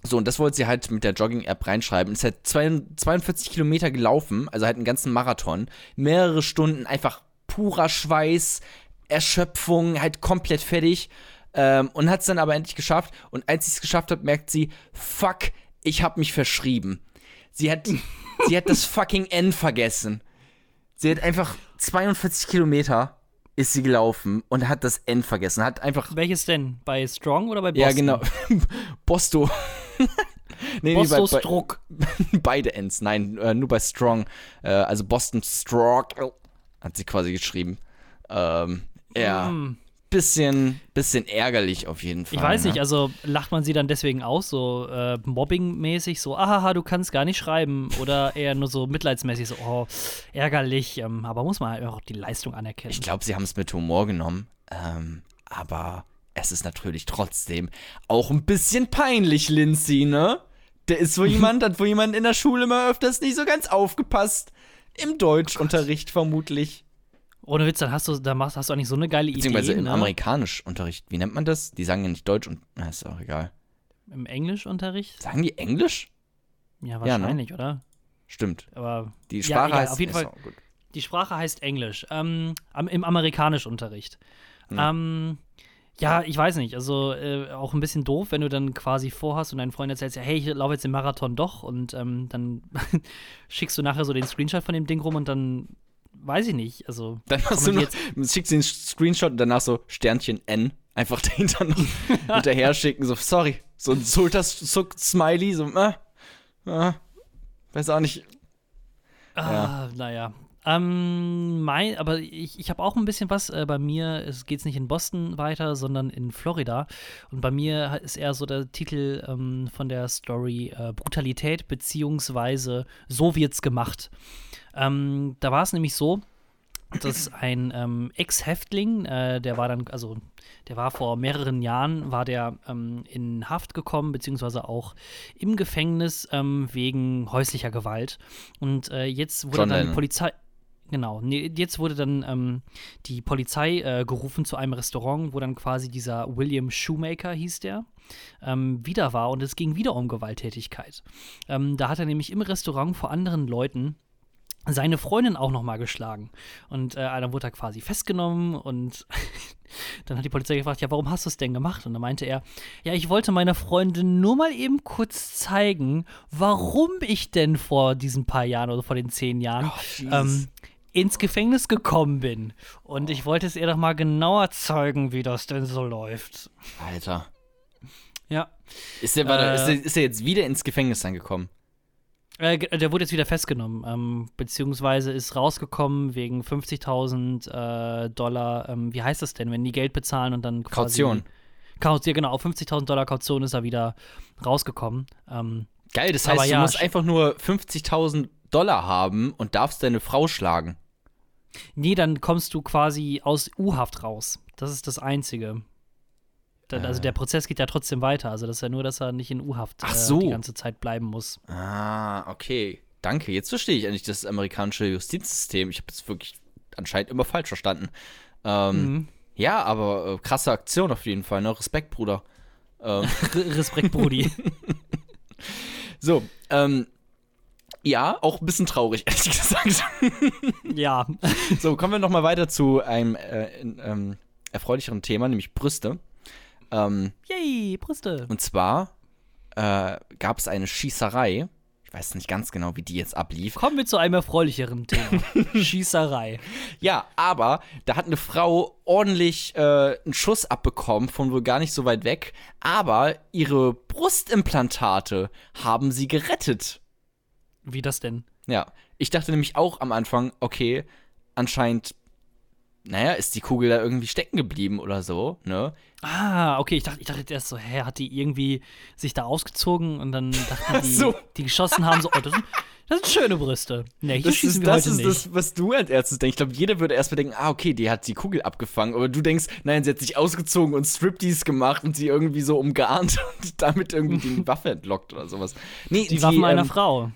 so, und das wollte sie halt mit der Jogging-App reinschreiben. Ist halt zwei- 42 Kilometer gelaufen, also halt einen ganzen Marathon. Mehrere Stunden, einfach purer Schweiß, Erschöpfung, halt komplett fertig. Ähm, und hat es dann aber endlich geschafft. Und als sie es geschafft hat, merkt sie, fuck, ich hab mich verschrieben. Sie hat, sie hat das fucking N vergessen. Sie hat einfach 42 Kilometer ist sie gelaufen und hat das N vergessen. Hat einfach Welches denn? Bei Strong oder bei Boston? ja, genau. Bosto. nee, Bostos bei, bei, Druck. beide Ends. Nein, äh, nur bei Strong. Äh, also Boston Strong hat sie quasi geschrieben. Ähm, ja, Hm. Bisschen, bisschen ärgerlich auf jeden Fall. Ich weiß nicht, ne? also lacht man sie dann deswegen aus, so äh, Mobbing-mäßig, so, ahaha, du kannst gar nicht schreiben. Oder eher nur so mitleidsmäßig, so, oh, ärgerlich. Ähm, aber muss man halt auch die Leistung anerkennen. Ich glaube, sie haben es mit Humor genommen. Ähm, aber es ist natürlich trotzdem auch ein bisschen peinlich, Lindsay, ne? Der ist so jemand, hat wohl jemand in der Schule mal öfters nicht so ganz aufgepasst. Im Deutschunterricht vermutlich. Ohne Witz, dann hast du, da machst, hast du eigentlich so eine geile Beziehungsweise Idee. im ne? Amerikanischunterricht. Wie nennt man das? Die sagen ja nicht Deutsch und. Na, ist auch egal. Im Englischunterricht? Sagen die Englisch? Ja, Ja, ne? wahrscheinlich, oder? Stimmt. Aber Die Ja, Sprache egal, heißt. auf jeden Fall- die Sprache heißt Englisch. Ähm, Im Amerikanischunterricht. Ja. Ähm, ja, ich weiß nicht. Also äh, auch ein bisschen doof, wenn du dann quasi vorhast und deinen Freunden erzählst, ja, hey, ich laufe jetzt den Marathon doch und ähm, dann schickst du nachher so den Screenshot von dem Ding rum und dann weiß ich nicht. Also Dann kann hast du noch, schickst den Screenshot und danach so Sternchen N einfach dahinter noch hinterher schicken, so, sorry. So ein Schulterzuck-Smiley, so, äh, äh, weiß auch nicht. Ah, naja. Ähm, mein, aber ich, ich habe auch ein bisschen was. Äh, bei mir geht es nicht in Boston weiter, sondern in Florida. Und bei mir ist eher so der Titel ähm, von der Story äh, Brutalität beziehungsweise So wird's gemacht. Ähm, da war es nämlich so, dass ein ähm, Ex-Häftling, äh, der war dann, also der war vor mehreren Jahren, war der ähm, in Haft gekommen, beziehungsweise auch im Gefängnis ähm, wegen häuslicher Gewalt. Und äh, jetzt wurde John dann Lennon. Polizei. Genau, nee, jetzt wurde dann ähm, die Polizei äh, gerufen zu einem Restaurant, wo dann quasi dieser William Shoemaker hieß der, ähm, wieder war und es ging wieder um Gewalttätigkeit. Ähm, da hat er nämlich im Restaurant vor anderen Leuten seine Freundin auch nochmal geschlagen. Und äh, dann wurde er quasi festgenommen und dann hat die Polizei gefragt, ja, warum hast du es denn gemacht? Und dann meinte er, ja, ich wollte meiner Freundin nur mal eben kurz zeigen, warum ich denn vor diesen paar Jahren oder vor den zehn Jahren ähm, ins Gefängnis gekommen bin. Und ich wollte es ihr doch mal genauer zeigen, wie das denn so läuft. Alter. Ja. Ist der, warte, Äh. ist, der, ist der jetzt wieder ins Gefängnis dann gekommen? Äh, der wurde jetzt wieder festgenommen, ähm, beziehungsweise ist rausgekommen wegen 50.000 äh, Dollar. Ähm, wie heißt das denn, wenn die Geld bezahlen und dann Kaution. Kaution, ja, genau, auf 50.000 Dollar Kaution ist er wieder rausgekommen. Ähm, Geil, das heißt, ja, du musst sch- einfach nur 50.000 Dollar haben und darfst deine Frau schlagen. Nee, dann kommst du quasi aus U-Haft raus. Das ist das Einzige. Dann, Also Äh. der Prozess geht ja trotzdem weiter. Also das ist ja nur, dass er nicht in U-Haft äh, so. die ganze Zeit bleiben muss. Ah, okay. Danke. Jetzt verstehe ich endlich das amerikanische Justizsystem. Ich habe es wirklich anscheinend immer falsch verstanden. Ähm, Mhm. Ja, aber äh, krasse Aktion auf jeden Fall. Ne? Respekt, Bruder. Ähm, Respekt, Brudi. so, ähm, ja, auch ein bisschen traurig, ehrlich gesagt. ja. so, kommen wir noch mal weiter zu einem äh, in, ähm, erfreulicheren Thema, nämlich Brüste. Ähm, Yay, Brüste. Und zwar äh, gab es eine Schießerei. Ich weiß nicht ganz genau, wie die jetzt ablief. Kommen wir zu einem erfreulicheren Thema. Schießerei. Ja, aber da hat eine Frau ordentlich äh, einen Schuss abbekommen, von wohl gar nicht so weit weg. Aber ihre Brustimplantate haben sie gerettet. Wie das denn? Ja, ich dachte nämlich auch am Anfang, okay, anscheinend, naja, ist die Kugel da irgendwie stecken geblieben oder so, ne? Ah, okay, ich dachte, ich dachte erst so, hä, hat die irgendwie sich da ausgezogen und dann dachten die, so. die geschossen haben, so, oh, das sind, das sind schöne Brüste. Ne, hier Das schießen ist, wir das, heute ist nicht. das, was du als erstes denkst. Ich glaube, jeder würde erstmal denken, ah, okay, die hat die Kugel abgefangen. Aber du denkst, nein, sie hat sich ausgezogen und Striptease gemacht und sie irgendwie so umgarnt und damit irgendwie die Waffe entlockt oder sowas. Nee, die Waffen einer ähm, Frau.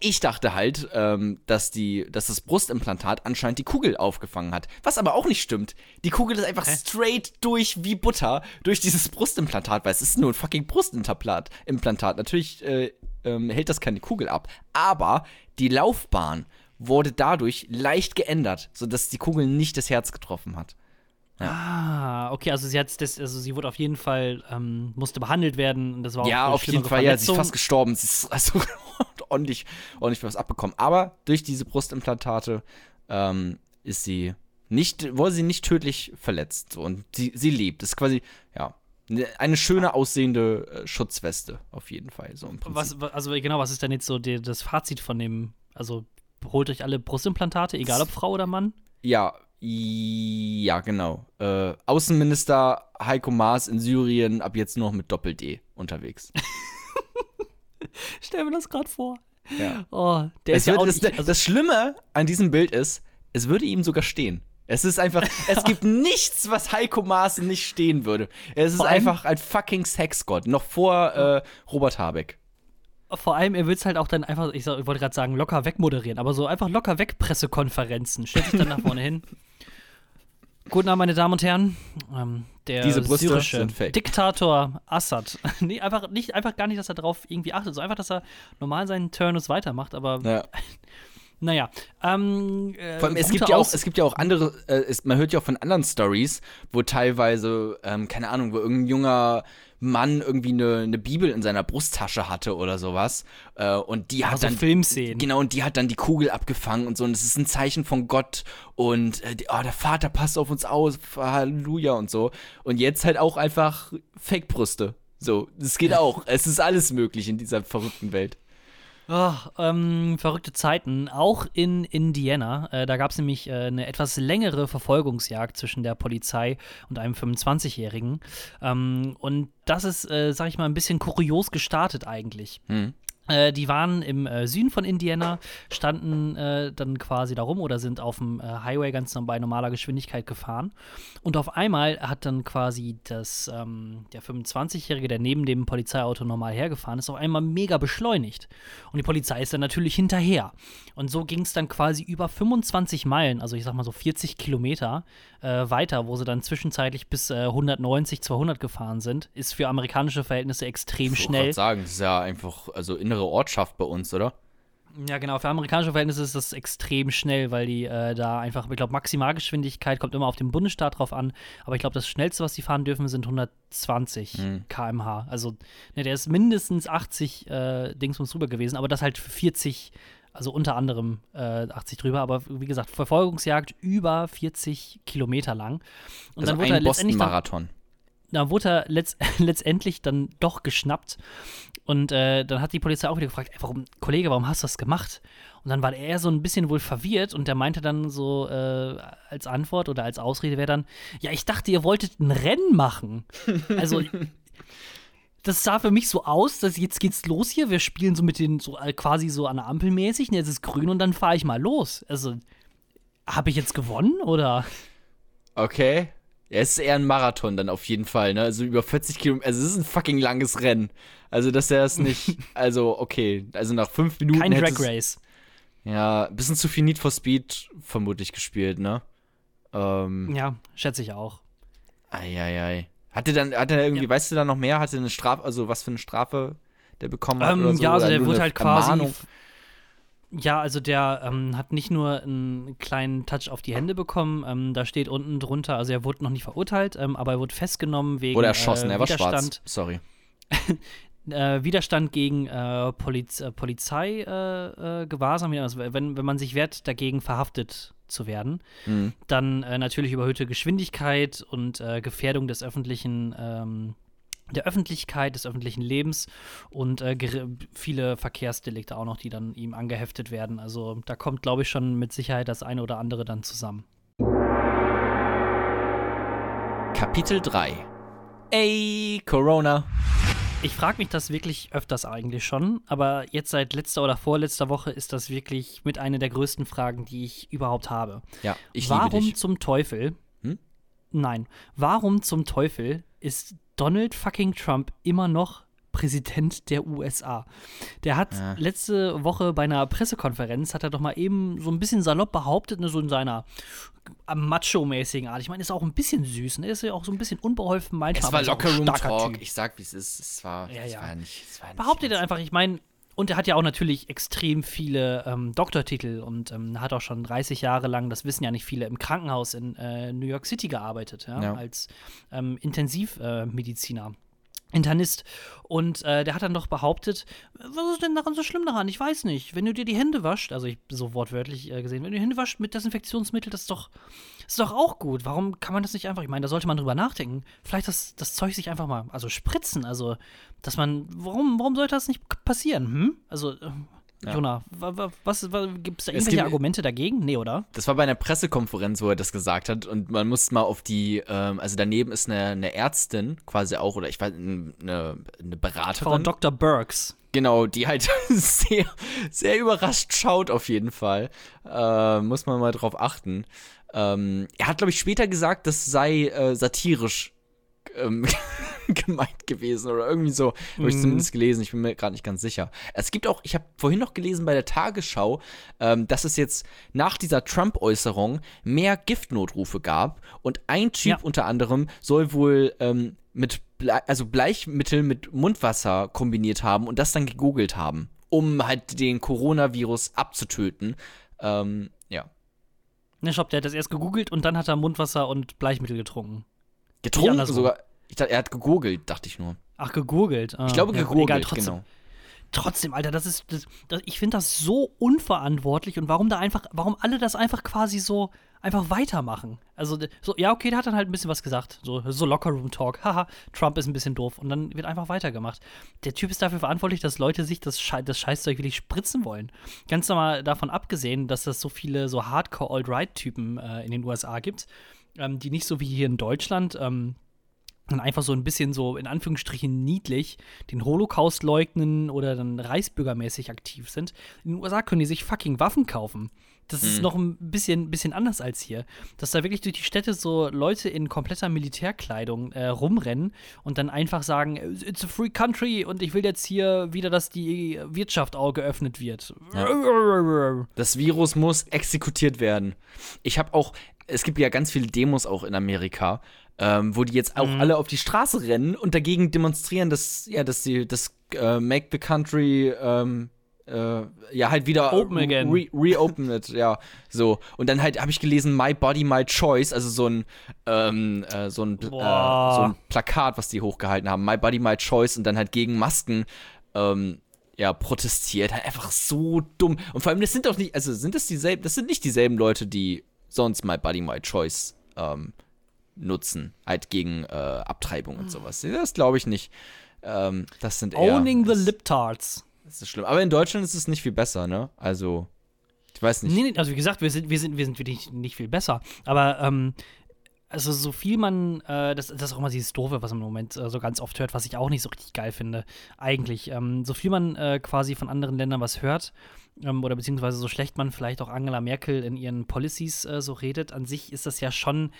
Ich dachte halt, ähm, dass, die, dass das Brustimplantat anscheinend die Kugel aufgefangen hat. Was aber auch nicht stimmt. Die Kugel ist einfach straight durch wie Butter durch dieses Brustimplantat, weil es ist nur ein fucking Brustimplantat. Implantat. Natürlich äh, ähm, hält das keine Kugel ab. Aber die Laufbahn wurde dadurch leicht geändert, sodass die Kugel nicht das Herz getroffen hat. Ah, okay, also sie hat das, also sie wurde auf jeden Fall, ähm, musste behandelt werden und das war auch Ja, auf jeden Fall. Ja, sie ist Verletzung. fast gestorben. Sie ist also ordentlich, ordentlich was abbekommen. Aber durch diese Brustimplantate ähm, ist sie nicht, wurde sie nicht tödlich verletzt. Und sie, sie lebt. Das ist quasi, ja, ne- eine schöne aussehende äh, Schutzweste, auf jeden Fall. So was, wa- also genau, was ist denn jetzt so die, das Fazit von dem, also holt euch alle Brustimplantate, egal ob Frau oder Mann? Ja, ja, genau. Äh, Außenminister Heiko Maas in Syrien ab jetzt nur noch mit Doppel-D unterwegs. Stell mir das gerade vor. Ja. Oh, der Es ist ja wird, auch das, nicht, also, das Schlimme an diesem Bild ist, es würde ihm sogar stehen. Es ist einfach, es gibt nichts, was Heiko Maas nicht stehen würde. Es ist Vor einfach ein fucking Sexgott, noch vor äh, Robert Habeck. vor allem, er will es halt auch dann einfach, ich, sag- ich wollte gerade sagen, locker wegmoderieren, aber so einfach locker weg Pressekonferenzen. Stellt sich dann nach vorne hin. Guten Abend, meine Damen und Herren. Ähm, der Diese Brüste syrische. Diktator Assad. nee, einfach, nicht, einfach gar nicht, dass er darauf irgendwie achtet, so einfach, dass er normal seinen Turnus weitermacht, aber Ja. naja. Ähm, äh, Vor allem, es gibt, ja auch, es gibt ja auch andere, äh, es, man hört ja auch von anderen Stories, wo teilweise, ähm, keine Ahnung, wo irgendein junger Mann irgendwie eine, eine Bibel in seiner Brusttasche hatte oder sowas. Äh, und die hat so dann. Filmszenen. Genau, und die hat dann die Kugel abgefangen und so. Und es ist ein Zeichen von Gott. Und äh, oh, der Vater passt auf uns aus. Halleluja und so. Und jetzt halt auch einfach Fake-Brüste. So, das geht auch. es ist alles möglich in dieser verrückten Welt. Ach, ähm, verrückte Zeiten. Auch in Indiana. Äh, da gab es nämlich äh, eine etwas längere Verfolgungsjagd zwischen der Polizei und einem 25-Jährigen. Ähm, und das ist, äh, sag ich mal, ein bisschen kurios gestartet eigentlich. Hm. Äh, die waren im äh, Süden von Indiana, standen äh, dann quasi da rum oder sind auf dem äh, Highway ganz bei normaler Geschwindigkeit gefahren. Und auf einmal hat dann quasi das, ähm, der 25-Jährige, der neben dem Polizeiauto normal hergefahren ist, auf einmal mega beschleunigt. Und die Polizei ist dann natürlich hinterher. Und so ging es dann quasi über 25 Meilen, also ich sag mal so 40 Kilometer äh, weiter, wo sie dann zwischenzeitlich bis 190, äh, 200 gefahren sind. Ist für amerikanische Verhältnisse extrem ich schnell. Ich sagen, das ist ja einfach, also in innere Ortschaft bei uns, oder? Ja, genau. Für amerikanische Verhältnisse ist das extrem schnell, weil die äh, da einfach, ich glaube, Maximalgeschwindigkeit kommt immer auf den Bundesstaat drauf an. Aber ich glaube, das schnellste, was die fahren dürfen, sind 120 mhm. km/h. Also, ne, der ist mindestens 80 äh, Dingsbums drüber gewesen, aber das halt für 40, also unter anderem äh, 80 drüber. Aber wie gesagt, Verfolgungsjagd über 40 Kilometer lang. Und also dann wurde ein Boston-Marathon da wurde er letzt, letztendlich dann doch geschnappt. Und äh, dann hat die Polizei auch wieder gefragt, ey, warum, Kollege, warum hast du das gemacht? Und dann war er so ein bisschen wohl verwirrt und der meinte dann so äh, als Antwort oder als Ausrede wäre dann, ja, ich dachte, ihr wolltet ein Rennen machen. Also das sah für mich so aus, dass jetzt geht's los hier, wir spielen so mit den, so quasi so an der Ampel mäßig, und jetzt ist grün und dann fahre ich mal los. Also, habe ich jetzt gewonnen oder? Okay. Ja, es ist eher ein Marathon dann auf jeden Fall, ne? Also über 40 Kilometer. Also es ist ein fucking langes Rennen. Also, dass er es nicht. also, okay. Also nach fünf Minuten. Kein Drag Race. Ja, ein bisschen zu viel Need for Speed vermutlich gespielt, ne? Ähm, ja, schätze ich auch. Eieiei. Hatte dann, hat er irgendwie, ja. weißt du da noch mehr? Hatte eine Strafe, also was für eine Strafe der bekommen hat? Ähm, oder so? Ja, also der wurde halt quasi. Ermahnung? Ja, also der ähm, hat nicht nur einen kleinen Touch auf die Hände bekommen, ähm, da steht unten drunter, also er wurde noch nicht verurteilt, ähm, aber er wurde festgenommen wegen Oder erschossen, äh, er war Widerstand. schwarz. Sorry. äh, Widerstand gegen äh, Poliz äh, Polizeigewahrsam, äh, also wenn, wenn man sich wehrt, dagegen verhaftet zu werden. Mhm. Dann äh, natürlich überhöhte Geschwindigkeit und Gefährdung des öffentlichen ähm, der Öffentlichkeit, des öffentlichen Lebens und äh, viele Verkehrsdelikte auch noch, die dann ihm angeheftet werden. Also da kommt, glaube ich, schon mit Sicherheit das eine oder andere dann zusammen. Kapitel 3 Ey, Corona. Ich frage mich das wirklich öfters eigentlich schon, aber jetzt seit letzter oder vorletzter Woche ist das wirklich mit einer der größten Fragen, die ich überhaupt habe. Ja, ich Warum liebe dich. zum Teufel? Hm? Nein, warum zum Teufel ist Donald fucking Trump immer noch Präsident der USA. Der hat ja. letzte Woche bei einer Pressekonferenz, hat er doch mal eben so ein bisschen salopp behauptet, ne, so in seiner macho-mäßigen Art. Ich meine, ist auch ein bisschen süß, ne? Ist ja auch so ein bisschen unbeholfen manchmal. Es war Lockerroom-Talk. Ich sag, wie es ist. Es war, ja, ja. war nicht. Es war nicht Behauptet er einfach, ich meine, und er hat ja auch natürlich extrem viele ähm, Doktortitel und ähm, hat auch schon 30 Jahre lang, das wissen ja nicht viele, im Krankenhaus in äh, New York City gearbeitet, ja, ja. als ähm, Intensivmediziner. Internist. Und äh, der hat dann doch behauptet, was ist denn daran so schlimm daran? Ich weiß nicht. Wenn du dir die Hände wascht, also ich so wortwörtlich äh, gesehen, wenn du die Hände wascht mit Desinfektionsmittel, das ist doch, ist doch auch gut. Warum kann man das nicht einfach? Ich meine, da sollte man drüber nachdenken. Vielleicht das, das Zeug sich einfach mal, also spritzen. Also dass man, warum, warum sollte das nicht passieren? Hm? Also, äh, ja. Jonah, was, was gibt es da irgendwelche gibt, Argumente dagegen? Nee, oder? Das war bei einer Pressekonferenz, wo er das gesagt hat. Und man muss mal auf die, ähm, also daneben ist eine, eine, Ärztin quasi auch, oder ich weiß, eine, eine Beraterin. Frau Dr. Burks. Genau, die halt sehr, sehr überrascht schaut, auf jeden Fall. Äh, muss man mal drauf achten. Ähm, er hat, glaube ich, später gesagt, das sei äh, satirisch ähm, gemeint gewesen oder irgendwie so. Mhm. Habe ich zumindest gelesen. Ich bin mir gerade nicht ganz sicher. Es gibt auch, ich habe vorhin noch gelesen bei der Tagesschau, ähm, dass es jetzt nach dieser Trump-Äußerung mehr Giftnotrufe gab und ein Typ ja. unter anderem soll wohl ähm, mit Ble also Bleichmittel mit Mundwasser kombiniert haben und das dann gegoogelt haben, um halt den Coronavirus abzutöten. Ähm, ja. Ne, Shop, der hat das erst gegoogelt und dann hat er Mundwasser und Bleichmittel getrunken. Getrunken sogar. Ich dachte, er hat gegoogelt, dachte ich nur. Ach, gegoogelt. Ah, ich glaube, gegoogelt, egal, trotzdem, genau. Trotzdem, Alter, das ist, das, das, ich finde das so unverantwortlich und warum da einfach, warum alle das einfach quasi so einfach weitermachen. Also, so, ja, okay, der hat dann halt ein bisschen was gesagt. So, so Locker-Room-Talk. Haha, Trump ist ein bisschen doof. Und dann wird einfach weitergemacht. Der Typ ist dafür verantwortlich, dass Leute sich das, Sche das Scheißzeug wirklich spritzen wollen. Ganz normal davon abgesehen, dass es so viele so Hardcore-Alt-Right-Typen äh, in den USA gibt, ähm, die nicht so wie hier in Deutschland ähm, dann einfach so ein bisschen so in Anführungsstrichen niedlich den Holocaust leugnen oder dann reichsbürgermäßig aktiv sind. In den USA können die sich fucking Waffen kaufen. Das ist Hm. noch ein bisschen, bisschen anders als hier. Dass da wirklich durch die Städte so Leute in kompletter Militärkleidung äh, rumrennen und dann einfach sagen, it's a free country und ich will jetzt hier wieder, dass die Wirtschaft auch geöffnet wird. Das Virus muss exekutiert werden. Ich habe auch, es gibt ja ganz viele Demos auch in Amerika, ähm, wo die jetzt auch Mhm. alle auf die Straße rennen und dagegen demonstrieren, dass, ja, dass sie das äh, Make the Country ähm, äh, ja halt wieder Open again. Re reopen it, ja, so. Und dann halt habe ich gelesen, My Body, My Choice, also so ein, ähm, äh, so, ein äh, so ein Plakat, was die hochgehalten haben, My Body, My Choice und dann halt gegen Masken, ähm, ja, protestiert. Halt einfach so dumm. Und vor allem, das sind doch nicht, also sind das dieselben, das sind nicht dieselben Leute, die sonst My Body, My Choice ähm, nutzen, halt gegen äh, Abtreibung und sowas. Das glaube ich nicht. Ähm, das sind eher. Owning the Liptards. Das ist schlimm. Aber in Deutschland ist es nicht viel besser, ne? Also, ich weiß nicht. Nee, nee, also wie gesagt, wir sind, wir sind, wir sind wirklich nicht viel besser. Aber ähm, also so viel man, äh, das, das ist auch immer dieses Doofe, was man im Moment äh, so ganz oft hört, was ich auch nicht so richtig geil finde, eigentlich. Ähm, so viel man äh, quasi von anderen Ländern was hört, ähm, oder beziehungsweise so schlecht man vielleicht auch Angela Merkel in ihren Policies äh, so redet, an sich ist das ja schon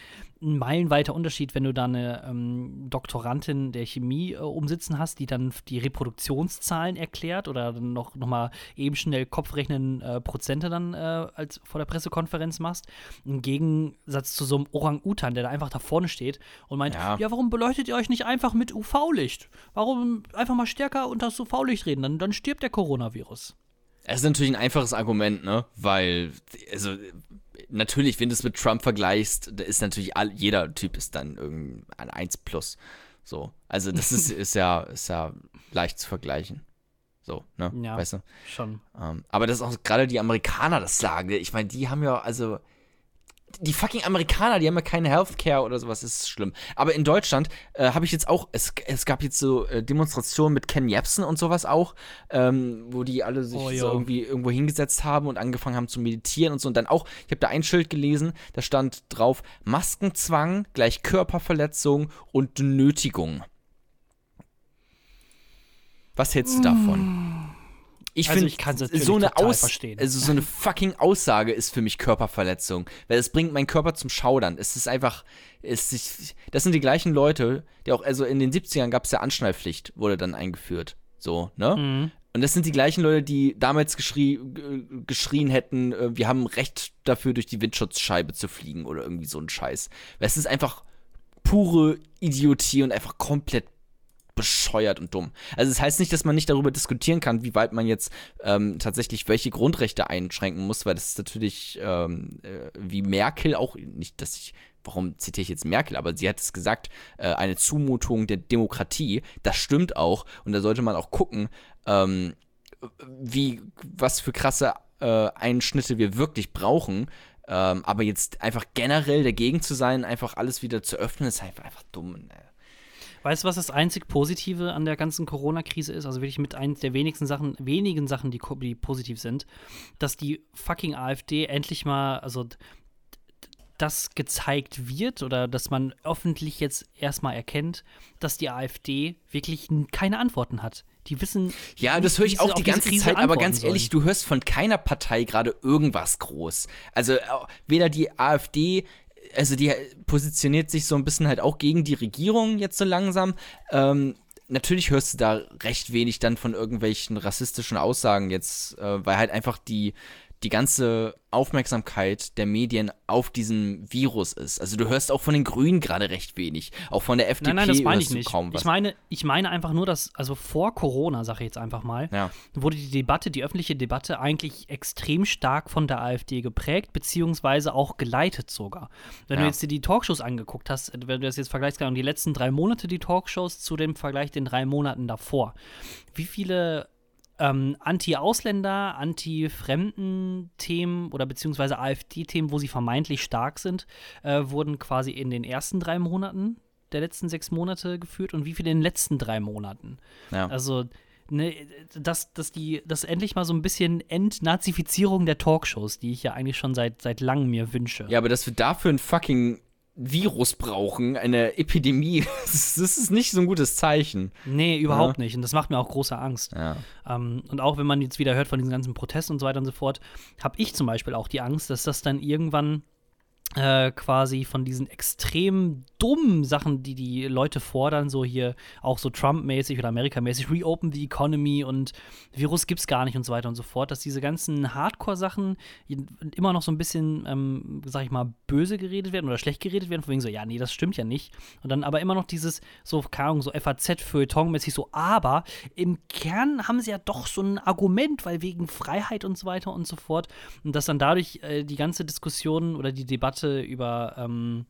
ein meilenweiter Unterschied, wenn du da eine ähm, Doktorandin der Chemie äh, umsitzen hast, die dann die Reproduktionszahlen erklärt oder dann noch, noch mal eben schnell Kopfrechnen äh, Prozente dann äh, als vor der Pressekonferenz machst. Im Gegensatz zu so einem Orang-Utan, der da einfach da vorne steht und meint, Ja. ja, warum beleuchtet ihr euch nicht einfach mit UV-Licht? Warum einfach mal stärker unter das UV-Licht reden? Dann, dann stirbt der Coronavirus. Es ist natürlich ein einfaches Argument, ne? Weil, also, natürlich, wenn du es mit Trump vergleichst, da ist natürlich all, jeder Typ ist dann irgendwie ein 1 plus. So. Also, das ist, ist ja, ist ja leicht zu vergleichen. So, ne? Ja. Weißt du? Schon. Ähm, aber dass auch gerade die Amerikaner das sagen, ich meine, die haben ja, also. Die fucking Amerikaner, die haben ja keine Healthcare oder sowas, das ist schlimm. Aber in Deutschland äh, habe ich jetzt auch, es, es gab jetzt so äh, Demonstrationen mit Ken Jebsen und sowas auch, ähm, wo die alle sich Oh, so irgendwie irgendwo hingesetzt haben und angefangen haben zu meditieren und so. Und dann auch, ich habe da ein Schild gelesen, da stand drauf, Maskenzwang gleich Körperverletzung und Nötigung. Was hältst du davon? Ich Also finde, so eine Aus verstehen. also so eine fucking Aussage ist für mich Körperverletzung, weil es bringt meinen Körper zum Schaudern. Es ist einfach, es ist, das sind die gleichen Leute, die auch, also in den 70ern gab es ja Anschnallpflicht, wurde dann eingeführt, so, ne? Mhm. Und das sind die gleichen Leute, die damals geschrie, geschrien hätten, äh, wir haben Recht dafür, durch die Windschutzscheibe zu fliegen oder irgendwie so ein Scheiß. Weil es ist einfach pure Idiotie und einfach komplett bescheuert und dumm. Also es das heißt nicht, dass man nicht darüber diskutieren kann, wie weit man jetzt ähm, tatsächlich welche Grundrechte einschränken muss, weil das ist natürlich ähm, äh, wie Merkel auch, nicht, dass ich, warum zitiere ich jetzt Merkel, aber sie hat es gesagt, äh, eine Zumutung der Demokratie, das stimmt auch und da sollte man auch gucken, ähm, wie, was für krasse äh, Einschnitte wir wirklich brauchen. Ähm, aber jetzt einfach generell dagegen zu sein, einfach alles wieder zu öffnen, ist einfach, einfach dumm. Ne? Weißt du, was das einzig Positive an der ganzen Corona-Krise ist? Also wirklich mit eins der wenigsten Sachen, wenigen Sachen, die, die positiv sind, dass die fucking AfD endlich mal, also das gezeigt wird oder dass man öffentlich jetzt erstmal erkennt, dass die AfD wirklich keine Antworten hat. Die wissen. Ja, nicht, das höre ich auch die ganze Krise Zeit, aber ganz ehrlich, sollen. du hörst von keiner Partei gerade irgendwas groß. Also äh, weder die AfD, also die positioniert sich so ein bisschen halt auch gegen die Regierung jetzt so langsam. Ähm, natürlich hörst du da recht wenig dann von irgendwelchen rassistischen Aussagen jetzt, äh, weil halt einfach die die ganze Aufmerksamkeit der Medien auf diesem Virus ist. Also du hörst auch von den Grünen gerade recht wenig. Auch von der FDP Nein, nein, das meine ich du nicht. kaum was. Ich meine, ich meine einfach nur, dass, also vor Corona, sage ich jetzt einfach mal, ja. wurde die Debatte, die öffentliche Debatte eigentlich extrem stark von der AfD geprägt, beziehungsweise auch geleitet sogar. Wenn du Ja. jetzt dir die Talkshows angeguckt hast, wenn du das jetzt vergleichst, die letzten drei Monate die Talkshows zu dem Vergleich den drei Monaten davor, wie viele ähm, Anti-Ausländer, Anti-Fremden-Themen oder beziehungsweise AfD-Themen, wo sie vermeintlich stark sind, äh, wurden quasi in den ersten drei Monaten der letzten sechs Monate geführt und wie viele in den letzten drei Monaten. ja. Also, ne, dass, dass die, dass endlich mal so ein bisschen Entnazifizierung der Talkshows, die ich ja eigentlich schon seit, seit langem mir wünsche. Ja, aber dass wir dafür ein fucking Virus brauchen, eine Epidemie, das ist nicht so ein gutes Zeichen. Nee, überhaupt ja. nicht. Und das macht mir auch große Angst. Ja. Ähm, und auch wenn man jetzt wieder hört von diesen ganzen Protesten und so weiter und so fort, habe ich zum Beispiel auch die Angst, dass das dann irgendwann äh, quasi von diesen extrem dummen Sachen, die die Leute fordern, so hier auch so Trump-mäßig oder Amerika-mäßig, reopen the economy und Virus gibt's gar nicht und so weiter und so fort, dass diese ganzen Hardcore-Sachen immer noch so ein bisschen, ähm, sag ich mal, böse geredet werden oder schlecht geredet werden, von wegen so, ja, nee, das stimmt ja nicht. Und dann aber immer noch dieses, so, keine Ahnung, so FAZ-Feuilleton-mäßig so, aber im Kern haben sie ja doch so ein Argument, weil wegen Freiheit und so weiter und so fort. Und dass dann dadurch äh, die ganze Diskussion oder die Debatte Debatte über ähm,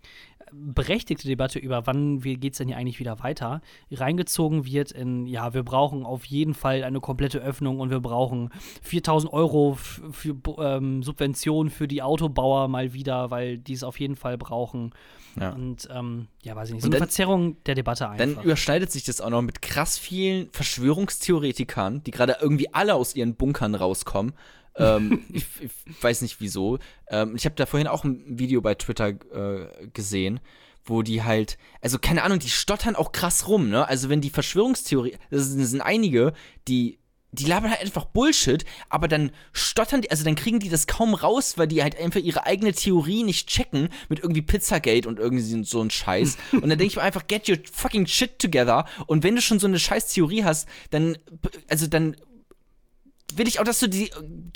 berechtigte Debatte über, wann geht es denn hier eigentlich wieder weiter, reingezogen wird in, ja, wir brauchen auf jeden Fall eine komplette Öffnung und wir brauchen 4000 Euro für ähm, Subventionen für die Autobauer mal wieder, weil die es auf jeden Fall brauchen. Ja. Und ähm, ja, weiß ich nicht, so eine dann, Verzerrung der Debatte einfach. Dann überschneidet sich das auch noch mit krass vielen Verschwörungstheoretikern, die gerade irgendwie alle aus ihren Bunkern rauskommen ähm, ich, ich, weiß nicht wieso. Ähm, ich habe da vorhin auch ein Video bei Twitter äh, gesehen, wo die halt, also keine Ahnung, die stottern auch krass rum, ne? Also wenn die Verschwörungstheorie, das sind, das sind einige, die die labern halt einfach Bullshit, aber dann stottern die, also dann kriegen die das kaum raus, weil die halt einfach ihre eigene Theorie nicht checken mit irgendwie Pizzagate und irgendwie so ein Scheiß. und dann denke ich mir einfach, get your fucking shit together. Und wenn du schon so eine scheiß Theorie hast, dann, also dann will ich auch, dass du die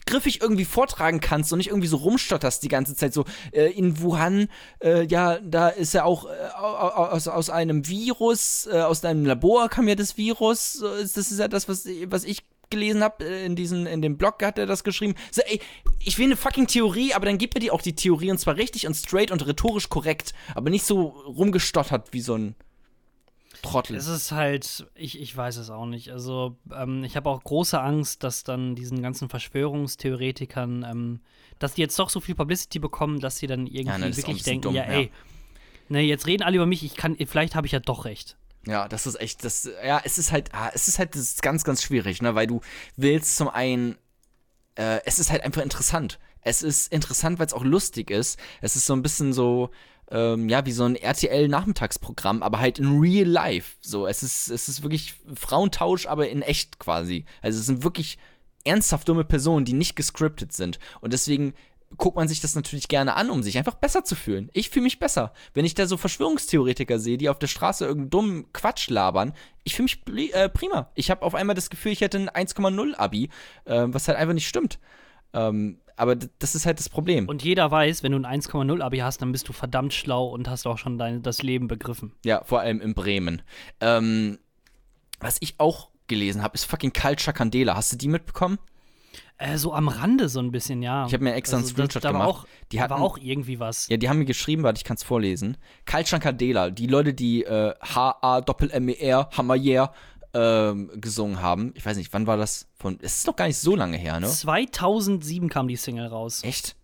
griffig irgendwie vortragen kannst und nicht irgendwie so rumstotterst die ganze Zeit. So äh, in Wuhan, äh, ja, da ist ja auch äh, aus, aus einem Virus, äh, aus einem Labor kam ja das Virus. Das ist ja das, was, was ich gelesen habe, äh, in, diesen, in dem Blog hat er das geschrieben. So, ey, ich will eine fucking Theorie, aber dann gib mir die auch die Theorie und zwar richtig und straight und rhetorisch korrekt, aber nicht so rumgestottert wie so ein Trottel. Es ist halt, ich, ich weiß es auch nicht. Also, ähm, ich habe auch große Angst, dass dann diesen ganzen Verschwörungstheoretikern, ähm, dass die jetzt doch so viel Publicity bekommen, dass sie dann irgendwie ja, ne, wirklich denken, dumm, ja, ey, ja. ne, jetzt reden alle über mich, ich kann, vielleicht habe ich ja doch recht. Ja, das ist echt, das, ja, es ist halt, ah, es ist halt, ist ganz, ganz schwierig, ne, weil du willst zum einen, äh, es ist halt einfach interessant. Es ist interessant, weil es auch lustig ist. Es ist so ein bisschen so, ähm, ja, wie so ein RTL-Nachmittagsprogramm, aber halt in real life. So, es ist, es ist wirklich Frauentausch, aber in echt quasi. Also es sind wirklich ernsthaft dumme Personen, die nicht gescriptet sind. Und deswegen guckt man sich das natürlich gerne an, um sich einfach besser zu fühlen. Ich fühle mich besser. Wenn ich da so Verschwörungstheoretiker sehe, die auf der Straße irgendeinen dummen Quatsch labern, ich fühle mich äh, prima. Ich habe auf einmal das Gefühl, ich hätte ein 1,0 Abi, äh, was halt einfach nicht stimmt. Ähm, aber das ist halt das Problem. Und jeder weiß, wenn du ein 1,0 Abi hast, dann bist du verdammt schlau und hast auch schon dein, das Leben begriffen. Ja, vor allem in Bremen. Ähm, was ich auch gelesen habe, ist fucking Culture Candela. Hast du die mitbekommen? Äh, so am Rande so ein bisschen, ja. Ich habe mir extra also, einen Screenshot da, da gemacht. War auch, die hatten, war auch irgendwie was. Ja, die haben mir geschrieben, warte, ich kann es vorlesen. Culture Candela, die Leute, die äh, H-A-Doppel-M-E-R, Hammer Yeah, ähm, gesungen haben. Ich weiß nicht, wann war das? Von, es ist doch gar nicht so lange her, ne? 2007 kam die Single raus. Echt?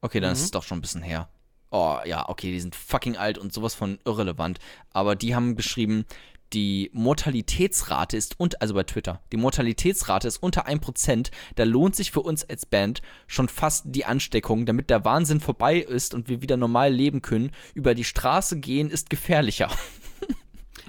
Okay, dann mhm. ist es doch schon ein bisschen her. Oh, ja, okay, die sind fucking alt und sowas von irrelevant. Aber die haben geschrieben, die Mortalitätsrate ist und also bei Twitter, die Mortalitätsrate ist unter 1%, da lohnt sich für uns als Band schon fast die Ansteckung, damit der Wahnsinn vorbei ist und wir wieder normal leben können. Über die Straße gehen ist gefährlicher.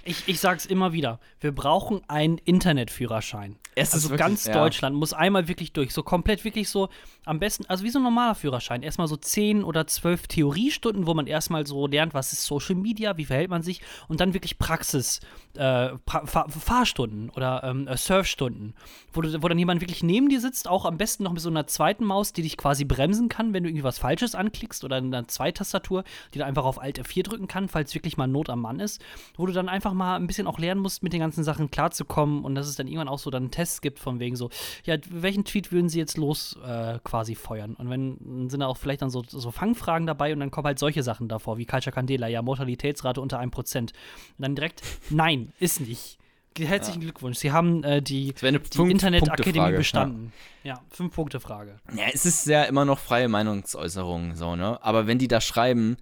Ich, ich sag's immer wieder, wir brauchen einen Internetführerschein. Es also wirklich, ganz ja. Deutschland muss einmal wirklich durch, so komplett wirklich so am besten, also wie so ein normaler Führerschein, erstmal so 10 oder 12 Theoriestunden, wo man erstmal so lernt, was ist Social Media, wie verhält man sich und dann wirklich Praxis, äh, pra Fahr Fahrstunden oder ähm, äh, Surfstunden, wo, du, wo dann jemand wirklich neben dir sitzt, auch am besten noch mit so einer zweiten Maus, die dich quasi bremsen kann, wenn du irgendwie was Falsches anklickst oder eine Zweitastatur, die dann einfach auf Alt F4 drücken kann, falls wirklich mal Not am Mann ist, wo du dann einfach mal ein bisschen auch lernen musst, mit den ganzen Sachen klarzukommen und dass es dann irgendwann auch so dann Tests gibt von wegen so, ja, welchen Tweet würden sie jetzt los äh, quasi feuern. Und wenn sind da auch vielleicht dann so, so Fangfragen dabei und dann kommen halt solche Sachen davor, wie Culture Candela, ja, Mortalitätsrate unter 1%. Und dann direkt, nein, ist nicht. Herzlichen ja. Glückwunsch. Sie haben äh, die, die Internetakademie bestanden. Ja. ja, fünf Punkte Frage. Ja, es ist ja immer noch freie Meinungsäußerung, so, ne? Aber wenn die da schreiben,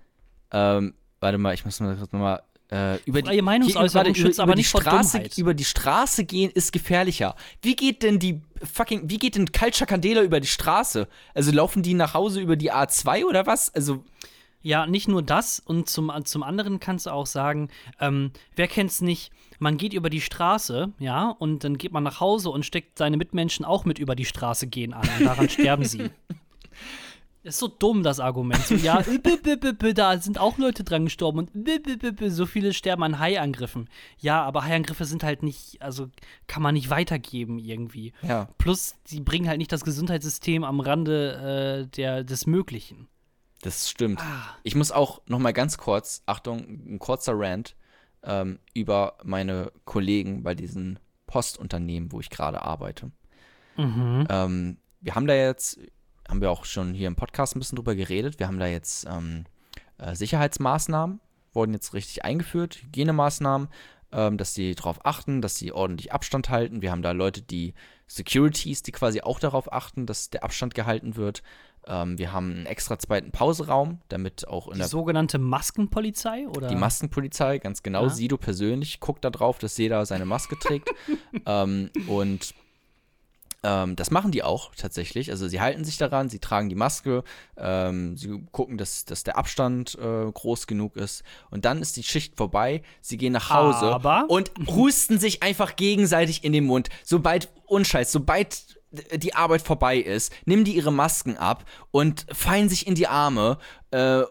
ähm, warte mal, ich muss mal kurz mal äh, über Freie die, Meinungsäußerung schützt über, aber nicht vor Straße, Über die Straße gehen ist gefährlicher. Wie geht denn die fucking, wie geht denn Culture Candela über die Straße? Also laufen die nach Hause über die A2 oder was? Also Ja, nicht nur das, und zum, zum anderen kannst du auch sagen, ähm, wer kennt's nicht, man geht über die Straße, ja, und dann geht man nach Hause und steckt seine Mitmenschen auch mit über die Straße gehen an und daran sterben sie. Ist so dumm, das Argument. So, ja, da sind auch Leute dran gestorben und so viele sterben an Haiangriffen. Ja, aber Haiangriffe sind halt nicht, also kann man nicht weitergeben irgendwie. Ja. Plus, die bringen halt nicht das Gesundheitssystem am Rande äh, der, des Möglichen. Das stimmt. Ah. Ich muss auch noch mal ganz kurz, Achtung, ein kurzer Rant ähm, über meine Kollegen bei diesen Postunternehmen, wo ich gerade arbeite. Mhm. Ähm, wir haben da jetzt, haben wir auch schon hier im Podcast ein bisschen drüber geredet, wir haben da jetzt ähm, äh, Sicherheitsmaßnahmen, wurden jetzt richtig eingeführt, Hygienemaßnahmen, ähm, dass sie darauf achten, dass sie ordentlich Abstand halten. Wir haben da Leute, die Securities, die quasi auch darauf achten, dass der Abstand gehalten wird. Ähm, wir haben einen extra zweiten Pauseraum, damit auch in Die der sogenannte Maskenpolizei oder? die Maskenpolizei, ganz genau. Ja. Sido persönlich guckt da drauf, dass jeder seine Maske trägt. ähm, und ähm, das machen die auch tatsächlich. Also sie halten sich daran, sie tragen die Maske, ähm, sie gucken, dass, dass der Abstand äh, groß genug ist. Und dann ist die Schicht vorbei, sie gehen nach Hause Aber- und husten sich einfach gegenseitig in den Mund. Sobald, unscheiß, sobald die Arbeit vorbei ist, nehmen die ihre Masken ab und fallen sich in die Arme. Äh,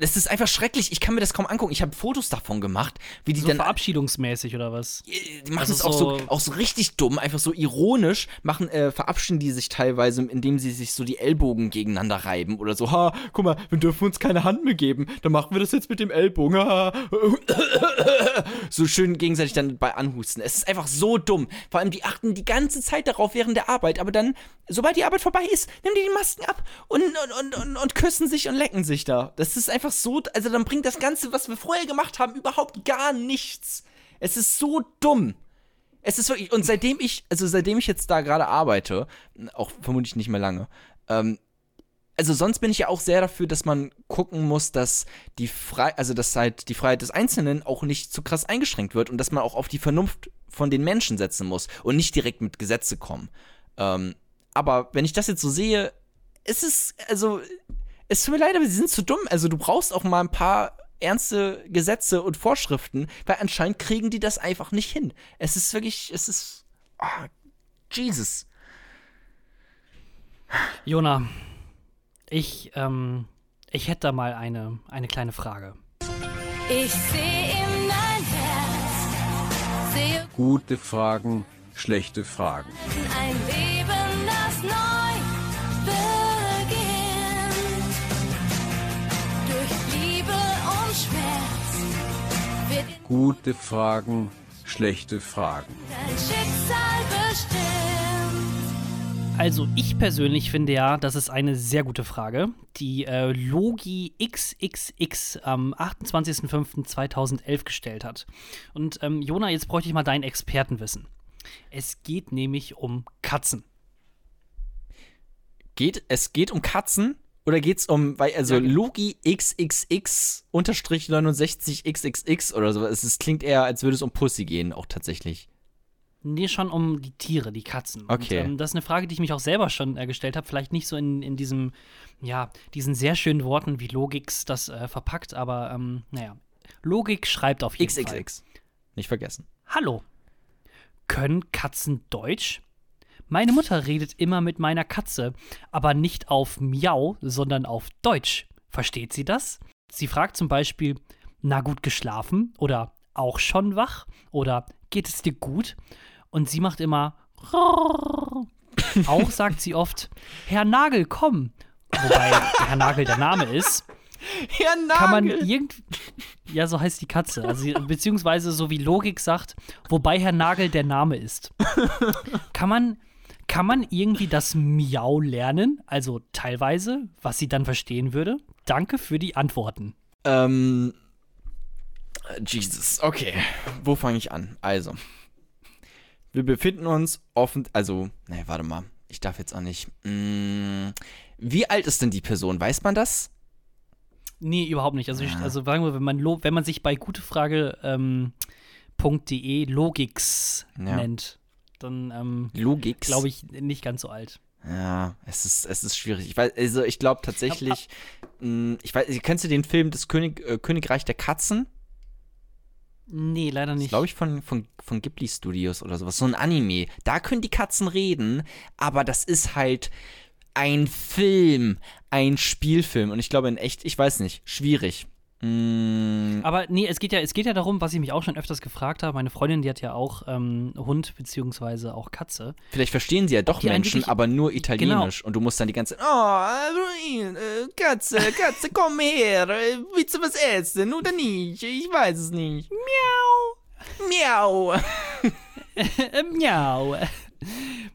das ist einfach schrecklich. Ich kann mir das kaum angucken. Ich habe Fotos davon gemacht, wie die so dann verabschiedungsmäßig oder was? die machen Also es auch so, so- auch so richtig dumm, einfach so ironisch, machen, äh, verabschieden die sich teilweise, indem sie sich so die Ellbogen gegeneinander reiben oder so, ha, guck mal, wir dürfen uns keine Hand mehr geben, dann machen wir das jetzt mit dem Ellbogen, ha. so schön gegenseitig dann bei anhusten. Es ist einfach so dumm. Vor allem, die achten die ganze Zeit darauf während der Arbeit, aber dann, sobald die Arbeit vorbei ist, nehmen die die Masken ab und, und, und, und, und küssen sich und lecken sich da. Das ist einfach so, also dann bringt das Ganze, was wir vorher gemacht haben, überhaupt gar nichts. Es ist so dumm. Es ist wirklich, und seitdem ich, also seitdem ich jetzt da gerade arbeite, auch vermutlich nicht mehr lange, ähm, also sonst bin ich ja auch sehr dafür, dass man gucken muss, dass die Frei also dass halt die Freiheit des Einzelnen auch nicht zu krass eingeschränkt wird und dass man auch auf die Vernunft von den Menschen setzen muss und nicht direkt mit Gesetze kommen. Ähm, aber wenn ich das jetzt so sehe, es ist, also, es tut mir leid, aber sie sind zu dumm. Also du brauchst auch mal ein paar ernste Gesetze und Vorschriften, weil anscheinend kriegen die das einfach nicht hin. Es ist wirklich, es ist, ah, Jesus. Jona, ich, ähm, ich hätte da mal eine, eine kleine Frage. Ich sehe in dein Herz, sehe Gute Fragen, schlechte Fragen. ein Leben, das neu Gute Fragen, schlechte Fragen. dein Schicksal bestimmt. Also ich persönlich finde ja, das ist eine sehr gute Frage, die äh, Logi XXX am 28.05.2011 gestellt hat. Und ähm, Jona, jetzt bräuchte ich mal dein Expertenwissen. Es geht nämlich um Katzen. Geht, es geht um Katzen oder geht's um, weil, also Ja. Logi XXX unterstrich 69 XXX oder so. Es klingt eher, als würde es um Pussy gehen, auch tatsächlich. Nee, schon um die Tiere, die Katzen. Okay. Und, ähm, das ist eine Frage, die ich mich auch selber schon äh, gestellt habe. Vielleicht nicht so in, in diesem, ja, diesen sehr schönen Worten wie Logix das äh, verpackt, aber ähm, naja. Logik schreibt auf jeden Fall. XXX. Nicht vergessen. Hallo. Können Katzen Deutsch? Meine Mutter redet immer mit meiner Katze, aber nicht auf Miau, sondern auf Deutsch. Versteht sie das? Sie fragt zum Beispiel, na gut geschlafen oder auch schon wach oder geht es dir gut? Und sie macht immer auch sagt sie oft, Herr Nagel, komm. Wobei Herr Nagel der Name ist Ja, kann man irgend ja so heißt die Katze also beziehungsweise so wie Logik sagt wobei Herr Nagel der Name ist kann man kann man irgendwie das Miau lernen also teilweise was sie dann verstehen würde danke für die Antworten Ähm, Jesus, okay. Wo fange ich an? Also, wir befinden uns offen, also, ne, warte mal. Ich darf jetzt auch nicht. Mm, wie alt ist denn die Person? Weiß man das? nee überhaupt nicht also ich, also sagen wir wenn man wenn man sich bei gutefrage ähm, .de Logix Ja. nennt dann ähm, Logik. glaube ich nicht ganz so alt Ja, es ist, es ist schwierig. Ich weiß, also ich glaube tatsächlich, mh, ich weiß, kennst du den Film Das König, äh, Königreich der Katzen? Nee, leider nicht. glaube ich von, von, von Ghibli Studios oder sowas. So ein Anime. Da können die Katzen reden, aber das ist halt ein Film, ein Spielfilm. Und ich glaube in echt, ich weiß nicht, schwierig. Mm, Aber nee, es geht ja, es geht ja darum, was ich mich auch schon öfters gefragt habe. Meine Freundin, die hat ja auch ähm, Hund beziehungsweise auch Katze. vielleicht verstehen sie ja doch Menschen, Genau. aber nur Italienisch. Und du musst dann die ganze Zeit, oh, äh, Katze, Katze, komm her. äh, Willst du was essen oder nicht? Ich weiß es nicht. Miau. Miau. Äh, miau.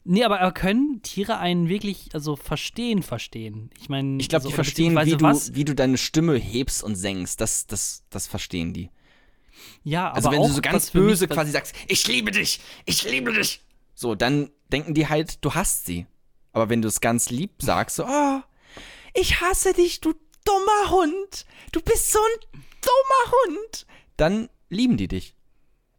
Nee, aber, aber können Tiere einen wirklich, also verstehen, verstehen? Ich meine, Ich glaube, also, die verstehen, wie du, was? wie du deine Stimme hebst und senkst. Das, das, das verstehen die. Ja, aber Also wenn auch, du so ganz böse quasi sagst, ich liebe dich, ich liebe dich. So, dann denken die halt, du hasst sie. Aber wenn du es ganz lieb sagst, so, oh, ich hasse dich, du dummer Hund. Du bist so ein dummer Hund. Dann lieben die dich.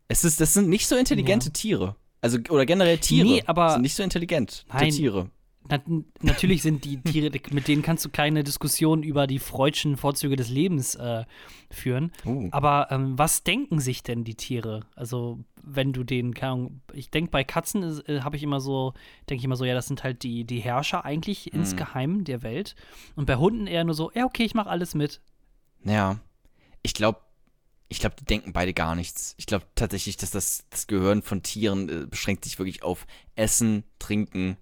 Es ist, das sind nicht so intelligente Tiere. Also, oder generell Tiere. Nee, aber- sind nicht so intelligent. Nein. Tiere. Na, natürlich sind die Tiere, mit denen kannst du keine Diskussion über die freudschen Vorzüge des Lebens äh, führen. Uh. Aber ähm, was denken sich denn die Tiere? Also, wenn du den, keine Ahnung, ich denke, bei Katzen äh, habe ich immer so, denke ich immer so, ja, das sind halt die, die Herrscher eigentlich Mhm. insgeheim der Welt. Und bei Hunden eher nur so, ja, okay, ich mache alles mit. Ja. Ich glaube, ich glaube, die denken beide gar nichts. Ich glaube tatsächlich, dass das, das Gehirn von Tieren äh, beschränkt sich wirklich auf Essen, Trinken,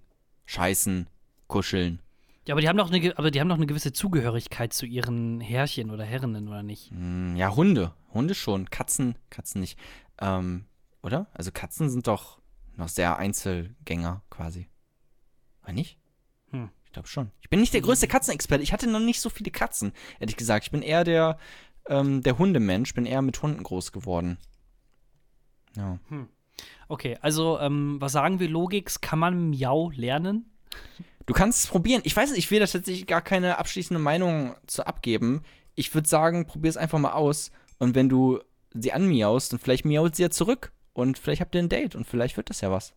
Scheißen, Kuscheln. Ja, aber die haben doch eine, aber die haben doch eine gewisse Zugehörigkeit zu ihren Herrchen oder Herrinnen, oder nicht? Hm, ja, Hunde. Hunde schon. Katzen, Katzen nicht. Ähm, oder? Also Katzen sind doch noch sehr Einzelgänger quasi. Oder nicht? Hm. Ich glaube schon. Ich bin nicht der größte Katzenexperte. Ich hatte noch nicht so viele Katzen, ehrlich gesagt. Ich bin eher der, ähm, der Hundemensch. Bin eher mit Hunden groß geworden. Ja. Okay, also, ähm, was sagen wir, Logix? Kann man Miau lernen? Du kannst es probieren. Ich weiß nicht, ich will da tatsächlich gar keine abschließende Meinung zu abgeben. Ich würde sagen, probier es einfach mal aus. Und wenn du sie anmiaust, dann vielleicht miaut sie ja zurück. Und vielleicht habt ihr ein Date und vielleicht wird das ja was.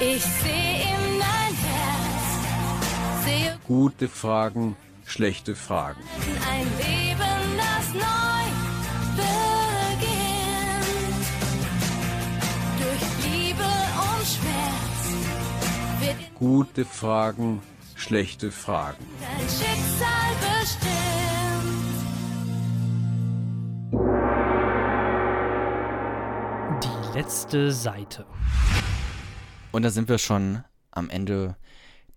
Ich sehe in dein Herz, sehe Gute Fragen, schlechte Fragen. ein Leben, Gute Fragen, schlechte Fragen. dein Schicksal bestimmt. Die letzte Seite. Und da sind wir schon am Ende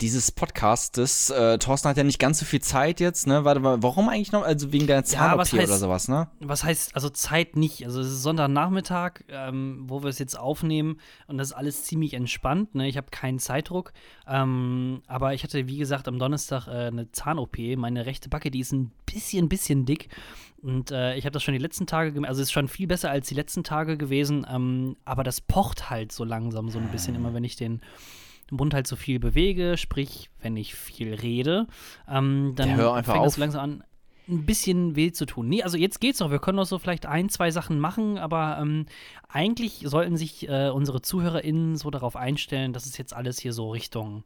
dieses Podcastes. Äh, Thorsten hat ja nicht ganz so viel Zeit jetzt, ne? Warte mal, warum eigentlich noch? Also wegen deiner Zahn-OP heißt- oder sowas, ne? Was heißt, also Zeit nicht. Also es ist Sonntagnachmittag, ähm, wo wir es jetzt aufnehmen und das ist alles ziemlich entspannt. Ne? Ich habe keinen Zeitdruck. Ähm, aber ich hatte, wie gesagt, am Donnerstag äh, eine Zahn-OP. Meine rechte Backe, die ist ein bisschen, bisschen dick. Und äh, ich habe das schon die letzten Tage gemerkt. Also es ist schon viel besser als die letzten Tage gewesen. Ähm, aber das pocht halt so langsam so ein bisschen immer, wenn ich den Mund halt so viel bewege, sprich, wenn ich viel rede, ähm, dann Ja, fängt auf. das langsam an, ein bisschen weh zu tun. Nee, also jetzt geht's noch. Wir können noch so vielleicht ein, zwei Sachen machen, aber ähm, eigentlich sollten sich äh, unsere ZuhörerInnen so darauf einstellen, dass es jetzt alles hier so Richtung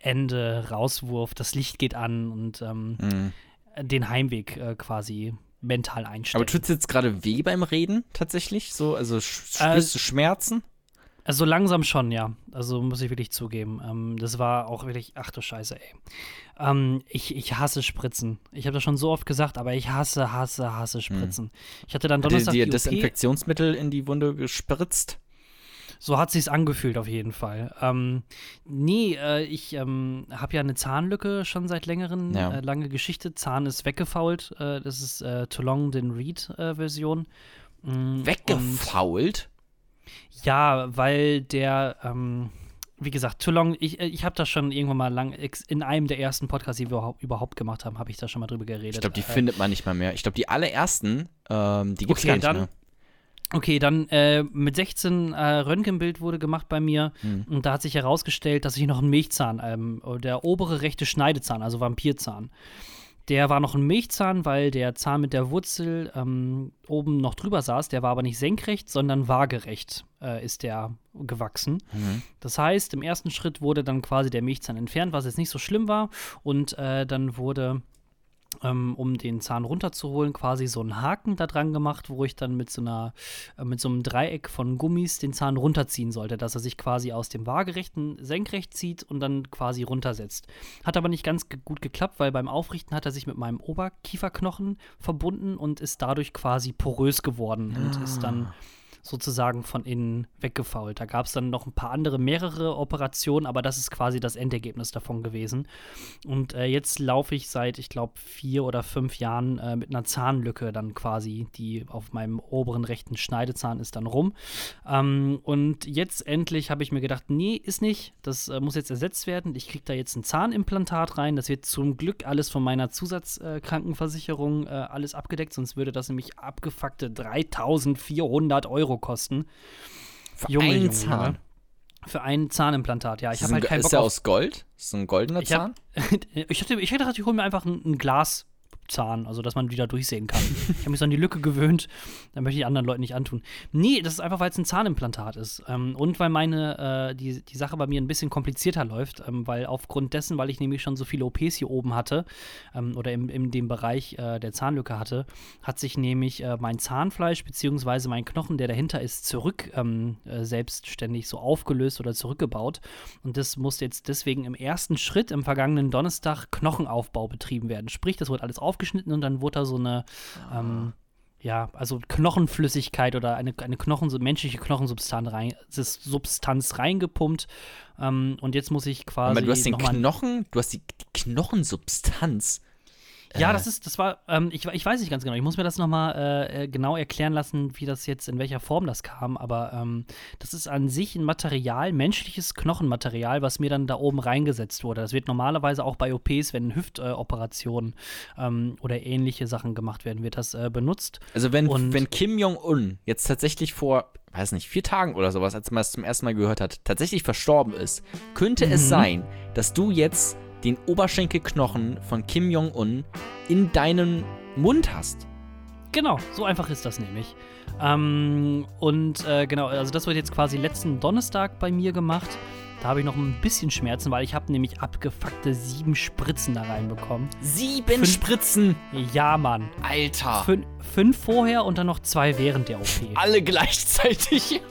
Ende, Rauswurf, das Licht geht an und ähm, Mhm. den Heimweg äh, quasi mental einstellen. Aber tut es jetzt gerade weh beim Reden tatsächlich? So, also Äh, spürst du Schmerzen? Also langsam schon, ja. Also muss ich wirklich zugeben. Ähm, das war auch wirklich, ach du Scheiße, ey. Ähm, ich, ich hasse Spritzen. Ich habe das schon so oft gesagt, aber ich hasse, hasse, hasse Spritzen. Ich hatte dann Donnerstag dir die OP. Desinfektionsmittel in die Wunde gespritzt? So hat sich's angefühlt auf jeden Fall. Ähm, nee, äh, ich ähm, habe ja eine Zahnlücke schon seit längerem, Ja. äh, lange Geschichte. Zahn ist weggefault. Äh, das ist äh, Too Long Den Read äh, Version. Und- Weggefault? Ja, weil der, ähm, wie gesagt, Too Long, ich, äh, ich habe das schon irgendwann mal lang, in einem der ersten Podcasts, die wir überhaupt, gemacht haben, habe ich da schon mal drüber geredet. Ich glaube, die Äh, findet man nicht mal mehr. Ich glaube, die allerersten, ähm, die gibt's Okay, gar nicht dann- mehr. Okay, dann äh, mit 16 äh, Röntgenbild wurde gemacht bei mir Hm. und da hat sich herausgestellt, dass ich noch einen Milchzahn, ähm, der obere rechte Schneidezahn, also Vampirzahn, Der war noch ein Milchzahn, weil der Zahn mit der Wurzel ähm, oben noch drüber saß. Der war aber nicht senkrecht, sondern waagerecht äh, ist der gewachsen. Das heißt, im ersten Schritt wurde dann quasi der Milchzahn entfernt, was jetzt nicht so schlimm war. Und äh, dann wurde um den Zahn runterzuholen, quasi so einen Haken da dran gemacht, wo ich dann mit so einer, äh, mit so einem Dreieck von Gummis den Zahn runterziehen sollte, dass er sich quasi aus dem waagerechten senkrecht zieht und dann quasi runtersetzt. Hat aber nicht ganz gut geklappt, weil beim Aufrichten hat er sich mit meinem Oberkieferknochen verbunden und ist dadurch quasi porös geworden und ist dann sozusagen von innen weggefault. Da gab es dann noch ein paar andere, mehrere Operationen, aber das ist quasi das Endergebnis davon gewesen. Und äh, jetzt laufe ich seit, ich glaube, vier oder fünf Jahren äh, mit einer Zahnlücke dann quasi, die auf meinem oberen rechten Schneidezahn ist, dann rum. Ähm, und jetzt endlich habe ich mir gedacht, nee, ist nicht. Das äh, muss jetzt ersetzt werden. Ich kriege da jetzt ein Zahnimplantat rein. Das wird zum Glück alles von meiner Zusatzkrankenversicherung äh, alles abgedeckt, sonst würde das nämlich abgefuckte 3400 Euro kosten. Für Junge, einen Junge, Zahn. Junge. Für ein Zahnimplantat, ja. Ich Ist, habe ein, halt keinen ist Bock der auf aus Gold? Ist ein goldener ich, Zahn? hab, ich, hatte, ich hätte gedacht, ich hole mir einfach ein, ein Glaszahn, also dass man wieder durchsehen kann. ich habe mich so an die Lücke gewöhnt, da möchte ich anderen Leuten nicht antun. Nee, das ist einfach, weil es ein Zahnimplantat ist. Ähm, und weil meine, äh, die, die Sache bei mir ein bisschen komplizierter läuft, ähm, weil aufgrund dessen, weil ich nämlich schon so viele OPs hier oben hatte ähm, oder im, in dem Bereich äh, der Zahnlücke hatte, hat sich nämlich äh, mein Zahnfleisch bzw. mein Knochen, der dahinter ist, zurück ähm, äh, selbstständig so aufgelöst oder zurückgebaut. Und das musste jetzt deswegen im ersten Schritt im vergangenen Donnerstag Knochenaufbau betrieben werden. Sprich, das wurde alles aufgeschnitten und dann wurde da so eine, ähm, ja, also Knochenflüssigkeit oder eine, eine Knochen, menschliche Knochensubstanz rein, Substanz reingepumpt. Ähm, und jetzt muss ich quasi. Aber du hast den Knochen, du hast die, die Knochensubstanz. Ja, Äh. das ist, das war, ähm, ich, ich weiß nicht ganz genau. Ich muss mir das nochmal äh, äh, genau erklären lassen, wie das jetzt, in welcher Form das kam. Aber ähm, das ist an sich ein Material, menschliches Knochenmaterial, was mir dann da oben reingesetzt wurde. Das wird normalerweise auch bei OPs, wenn Hüftoperationen ähm, oder ähnliche Sachen gemacht werden, wird das äh, benutzt. Also wenn, Und- wenn Kim Jong-un jetzt tatsächlich vor, weiß nicht, vier Tagen oder sowas, als man es zum ersten Mal gehört hat, tatsächlich verstorben ist, könnte es Mhm. sein, dass du jetzt den Oberschenkelknochen von Kim Jong-un in deinem Mund hast. Genau, so einfach ist das nämlich. Ähm, und äh, genau, also das wird jetzt quasi letzten Donnerstag bei mir gemacht. Da habe ich noch ein bisschen Schmerzen, weil ich habe nämlich abgefuckte sieben Spritzen da reinbekommen. Sieben Fünf- Spritzen! Ja, Mann. Alter! Fün fünf vorher und dann noch zwei während der OP. Alle gleichzeitig.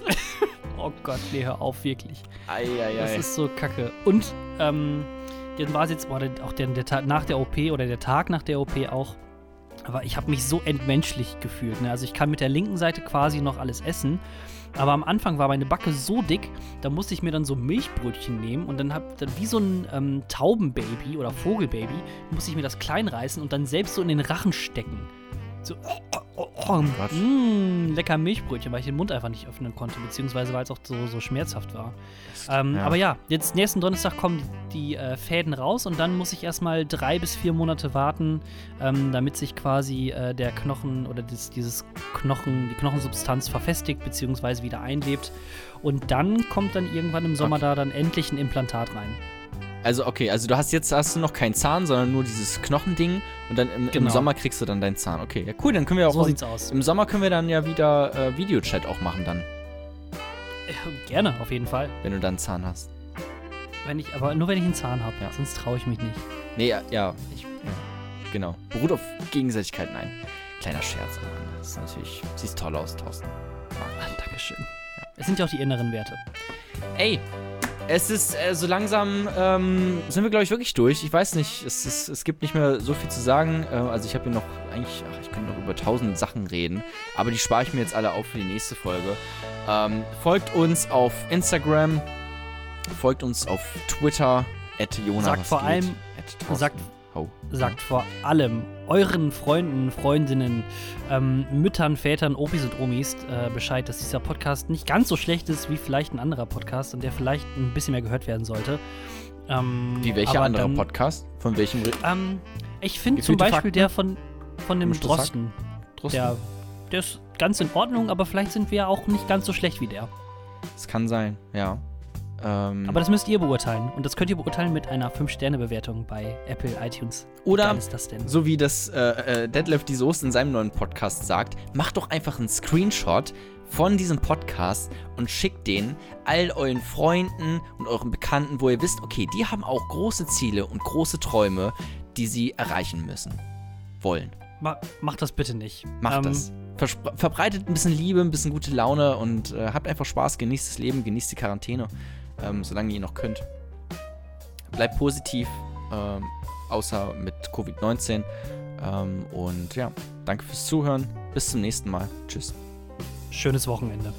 Oh Gott, nee, hör auf, wirklich. Das Eieiei. ist so kacke. Und ähm, dann war es jetzt der- auch der, der Tag nach der OP oder der Tag nach der OP auch. Aber ich habe mich so entmenschlich gefühlt. Ne? Also ich kann mit der linken Seite quasi noch alles essen. Aber am Anfang war meine Backe so dick, da musste ich mir dann so Milchbrötchen nehmen und dann hab dann wie so ein ähm, Taubenbaby oder Vogelbaby, musste ich mir das klein reißen und dann selbst so in den Rachen stecken. So, oh, oh, oh, mm, lecker Milchbrötchen, weil ich den Mund einfach nicht öffnen konnte, beziehungsweise weil es auch so, so schmerzhaft war. Ähm, Ja. Aber ja, jetzt nächsten Donnerstag kommen die äh, Fäden raus und dann muss ich erstmal drei bis vier Monate warten, ähm, damit sich quasi äh, der Knochen oder das, dieses Knochen, die Knochensubstanz verfestigt beziehungsweise wieder einlebt. Und dann kommt dann irgendwann im Sommer Okay. da dann endlich ein Implantat rein. Also okay, also du hast jetzt hast du noch keinen Zahn, sondern nur dieses Knochending und dann im, im Genau. Sommer kriegst du dann deinen Zahn. Okay, ja cool, dann können wir auch So im, sieht's aus. im Sommer können wir dann ja wieder äh, Videochat auch machen dann, Äh, Gerne, auf jeden Fall. wenn du dann einen Zahn hast. Wenn ich, aber nur wenn ich einen Zahn habe, Ja. sonst traue ich mich nicht. Nee, ja, ja, ich, ja genau. Beruht auf Gegenseitigkeit, nein. Kleiner Scherz, aber das ist natürlich, siehst toll aus, Thorsten. Ah, Dankeschön. Es sind ja auch die inneren Werte. Ey, es ist äh, so langsam, ähm, sind wir, glaube ich, wirklich durch. Ich weiß nicht, es, ist, es gibt nicht mehr so viel zu sagen. Äh, also ich habe hier noch, eigentlich, ach, ich könnte noch über tausend Sachen reden, aber die spare ich mir jetzt alle auf für die nächste Folge. Ähm, folgt uns auf Instagram, folgt uns auf Twitter, at Jonas. Sagt vor allem- sagt- sagt vor allem euren Freunden, Freundinnen, ähm, Müttern, Vätern, Opis und Omis äh, Bescheid, dass dieser Podcast nicht ganz so schlecht ist wie vielleicht ein anderer Podcast und der vielleicht ein bisschen mehr gehört werden sollte. Ähm, Wie welcher andere dann, Podcast? Von welchem Ähm, ich finde zum Beispiel Fakten? der von, von dem? Drosten. Drosten? Der, der ist ganz in Ordnung, aber vielleicht sind wir auch nicht ganz so schlecht wie der. Das kann sein, ja. Ähm, Aber das müsst ihr beurteilen. Und das könnt ihr beurteilen mit einer 5-Sterne-Bewertung bei Apple iTunes. Oder ist das denn? so wie das äh, äh, Deadlift die Soße in seinem neuen Podcast sagt, macht doch einfach einen Screenshot von diesem Podcast und schickt den all euren Freunden und euren Bekannten, wo ihr wisst, okay, die haben auch große Ziele und große Träume, die sie erreichen müssen. Wollen. Ma macht das bitte nicht. Macht Ähm, das. Verspr- verbreitet ein bisschen Liebe, ein bisschen gute Laune und äh, habt einfach Spaß, genießt das Leben, genießt die Quarantäne, ähm, solange ihr noch könnt. Bleibt positiv, ähm, außer mit Covid-19. Ähm, und ja, danke fürs Zuhören. Bis zum nächsten Mal. Tschüss. Schönes Wochenende.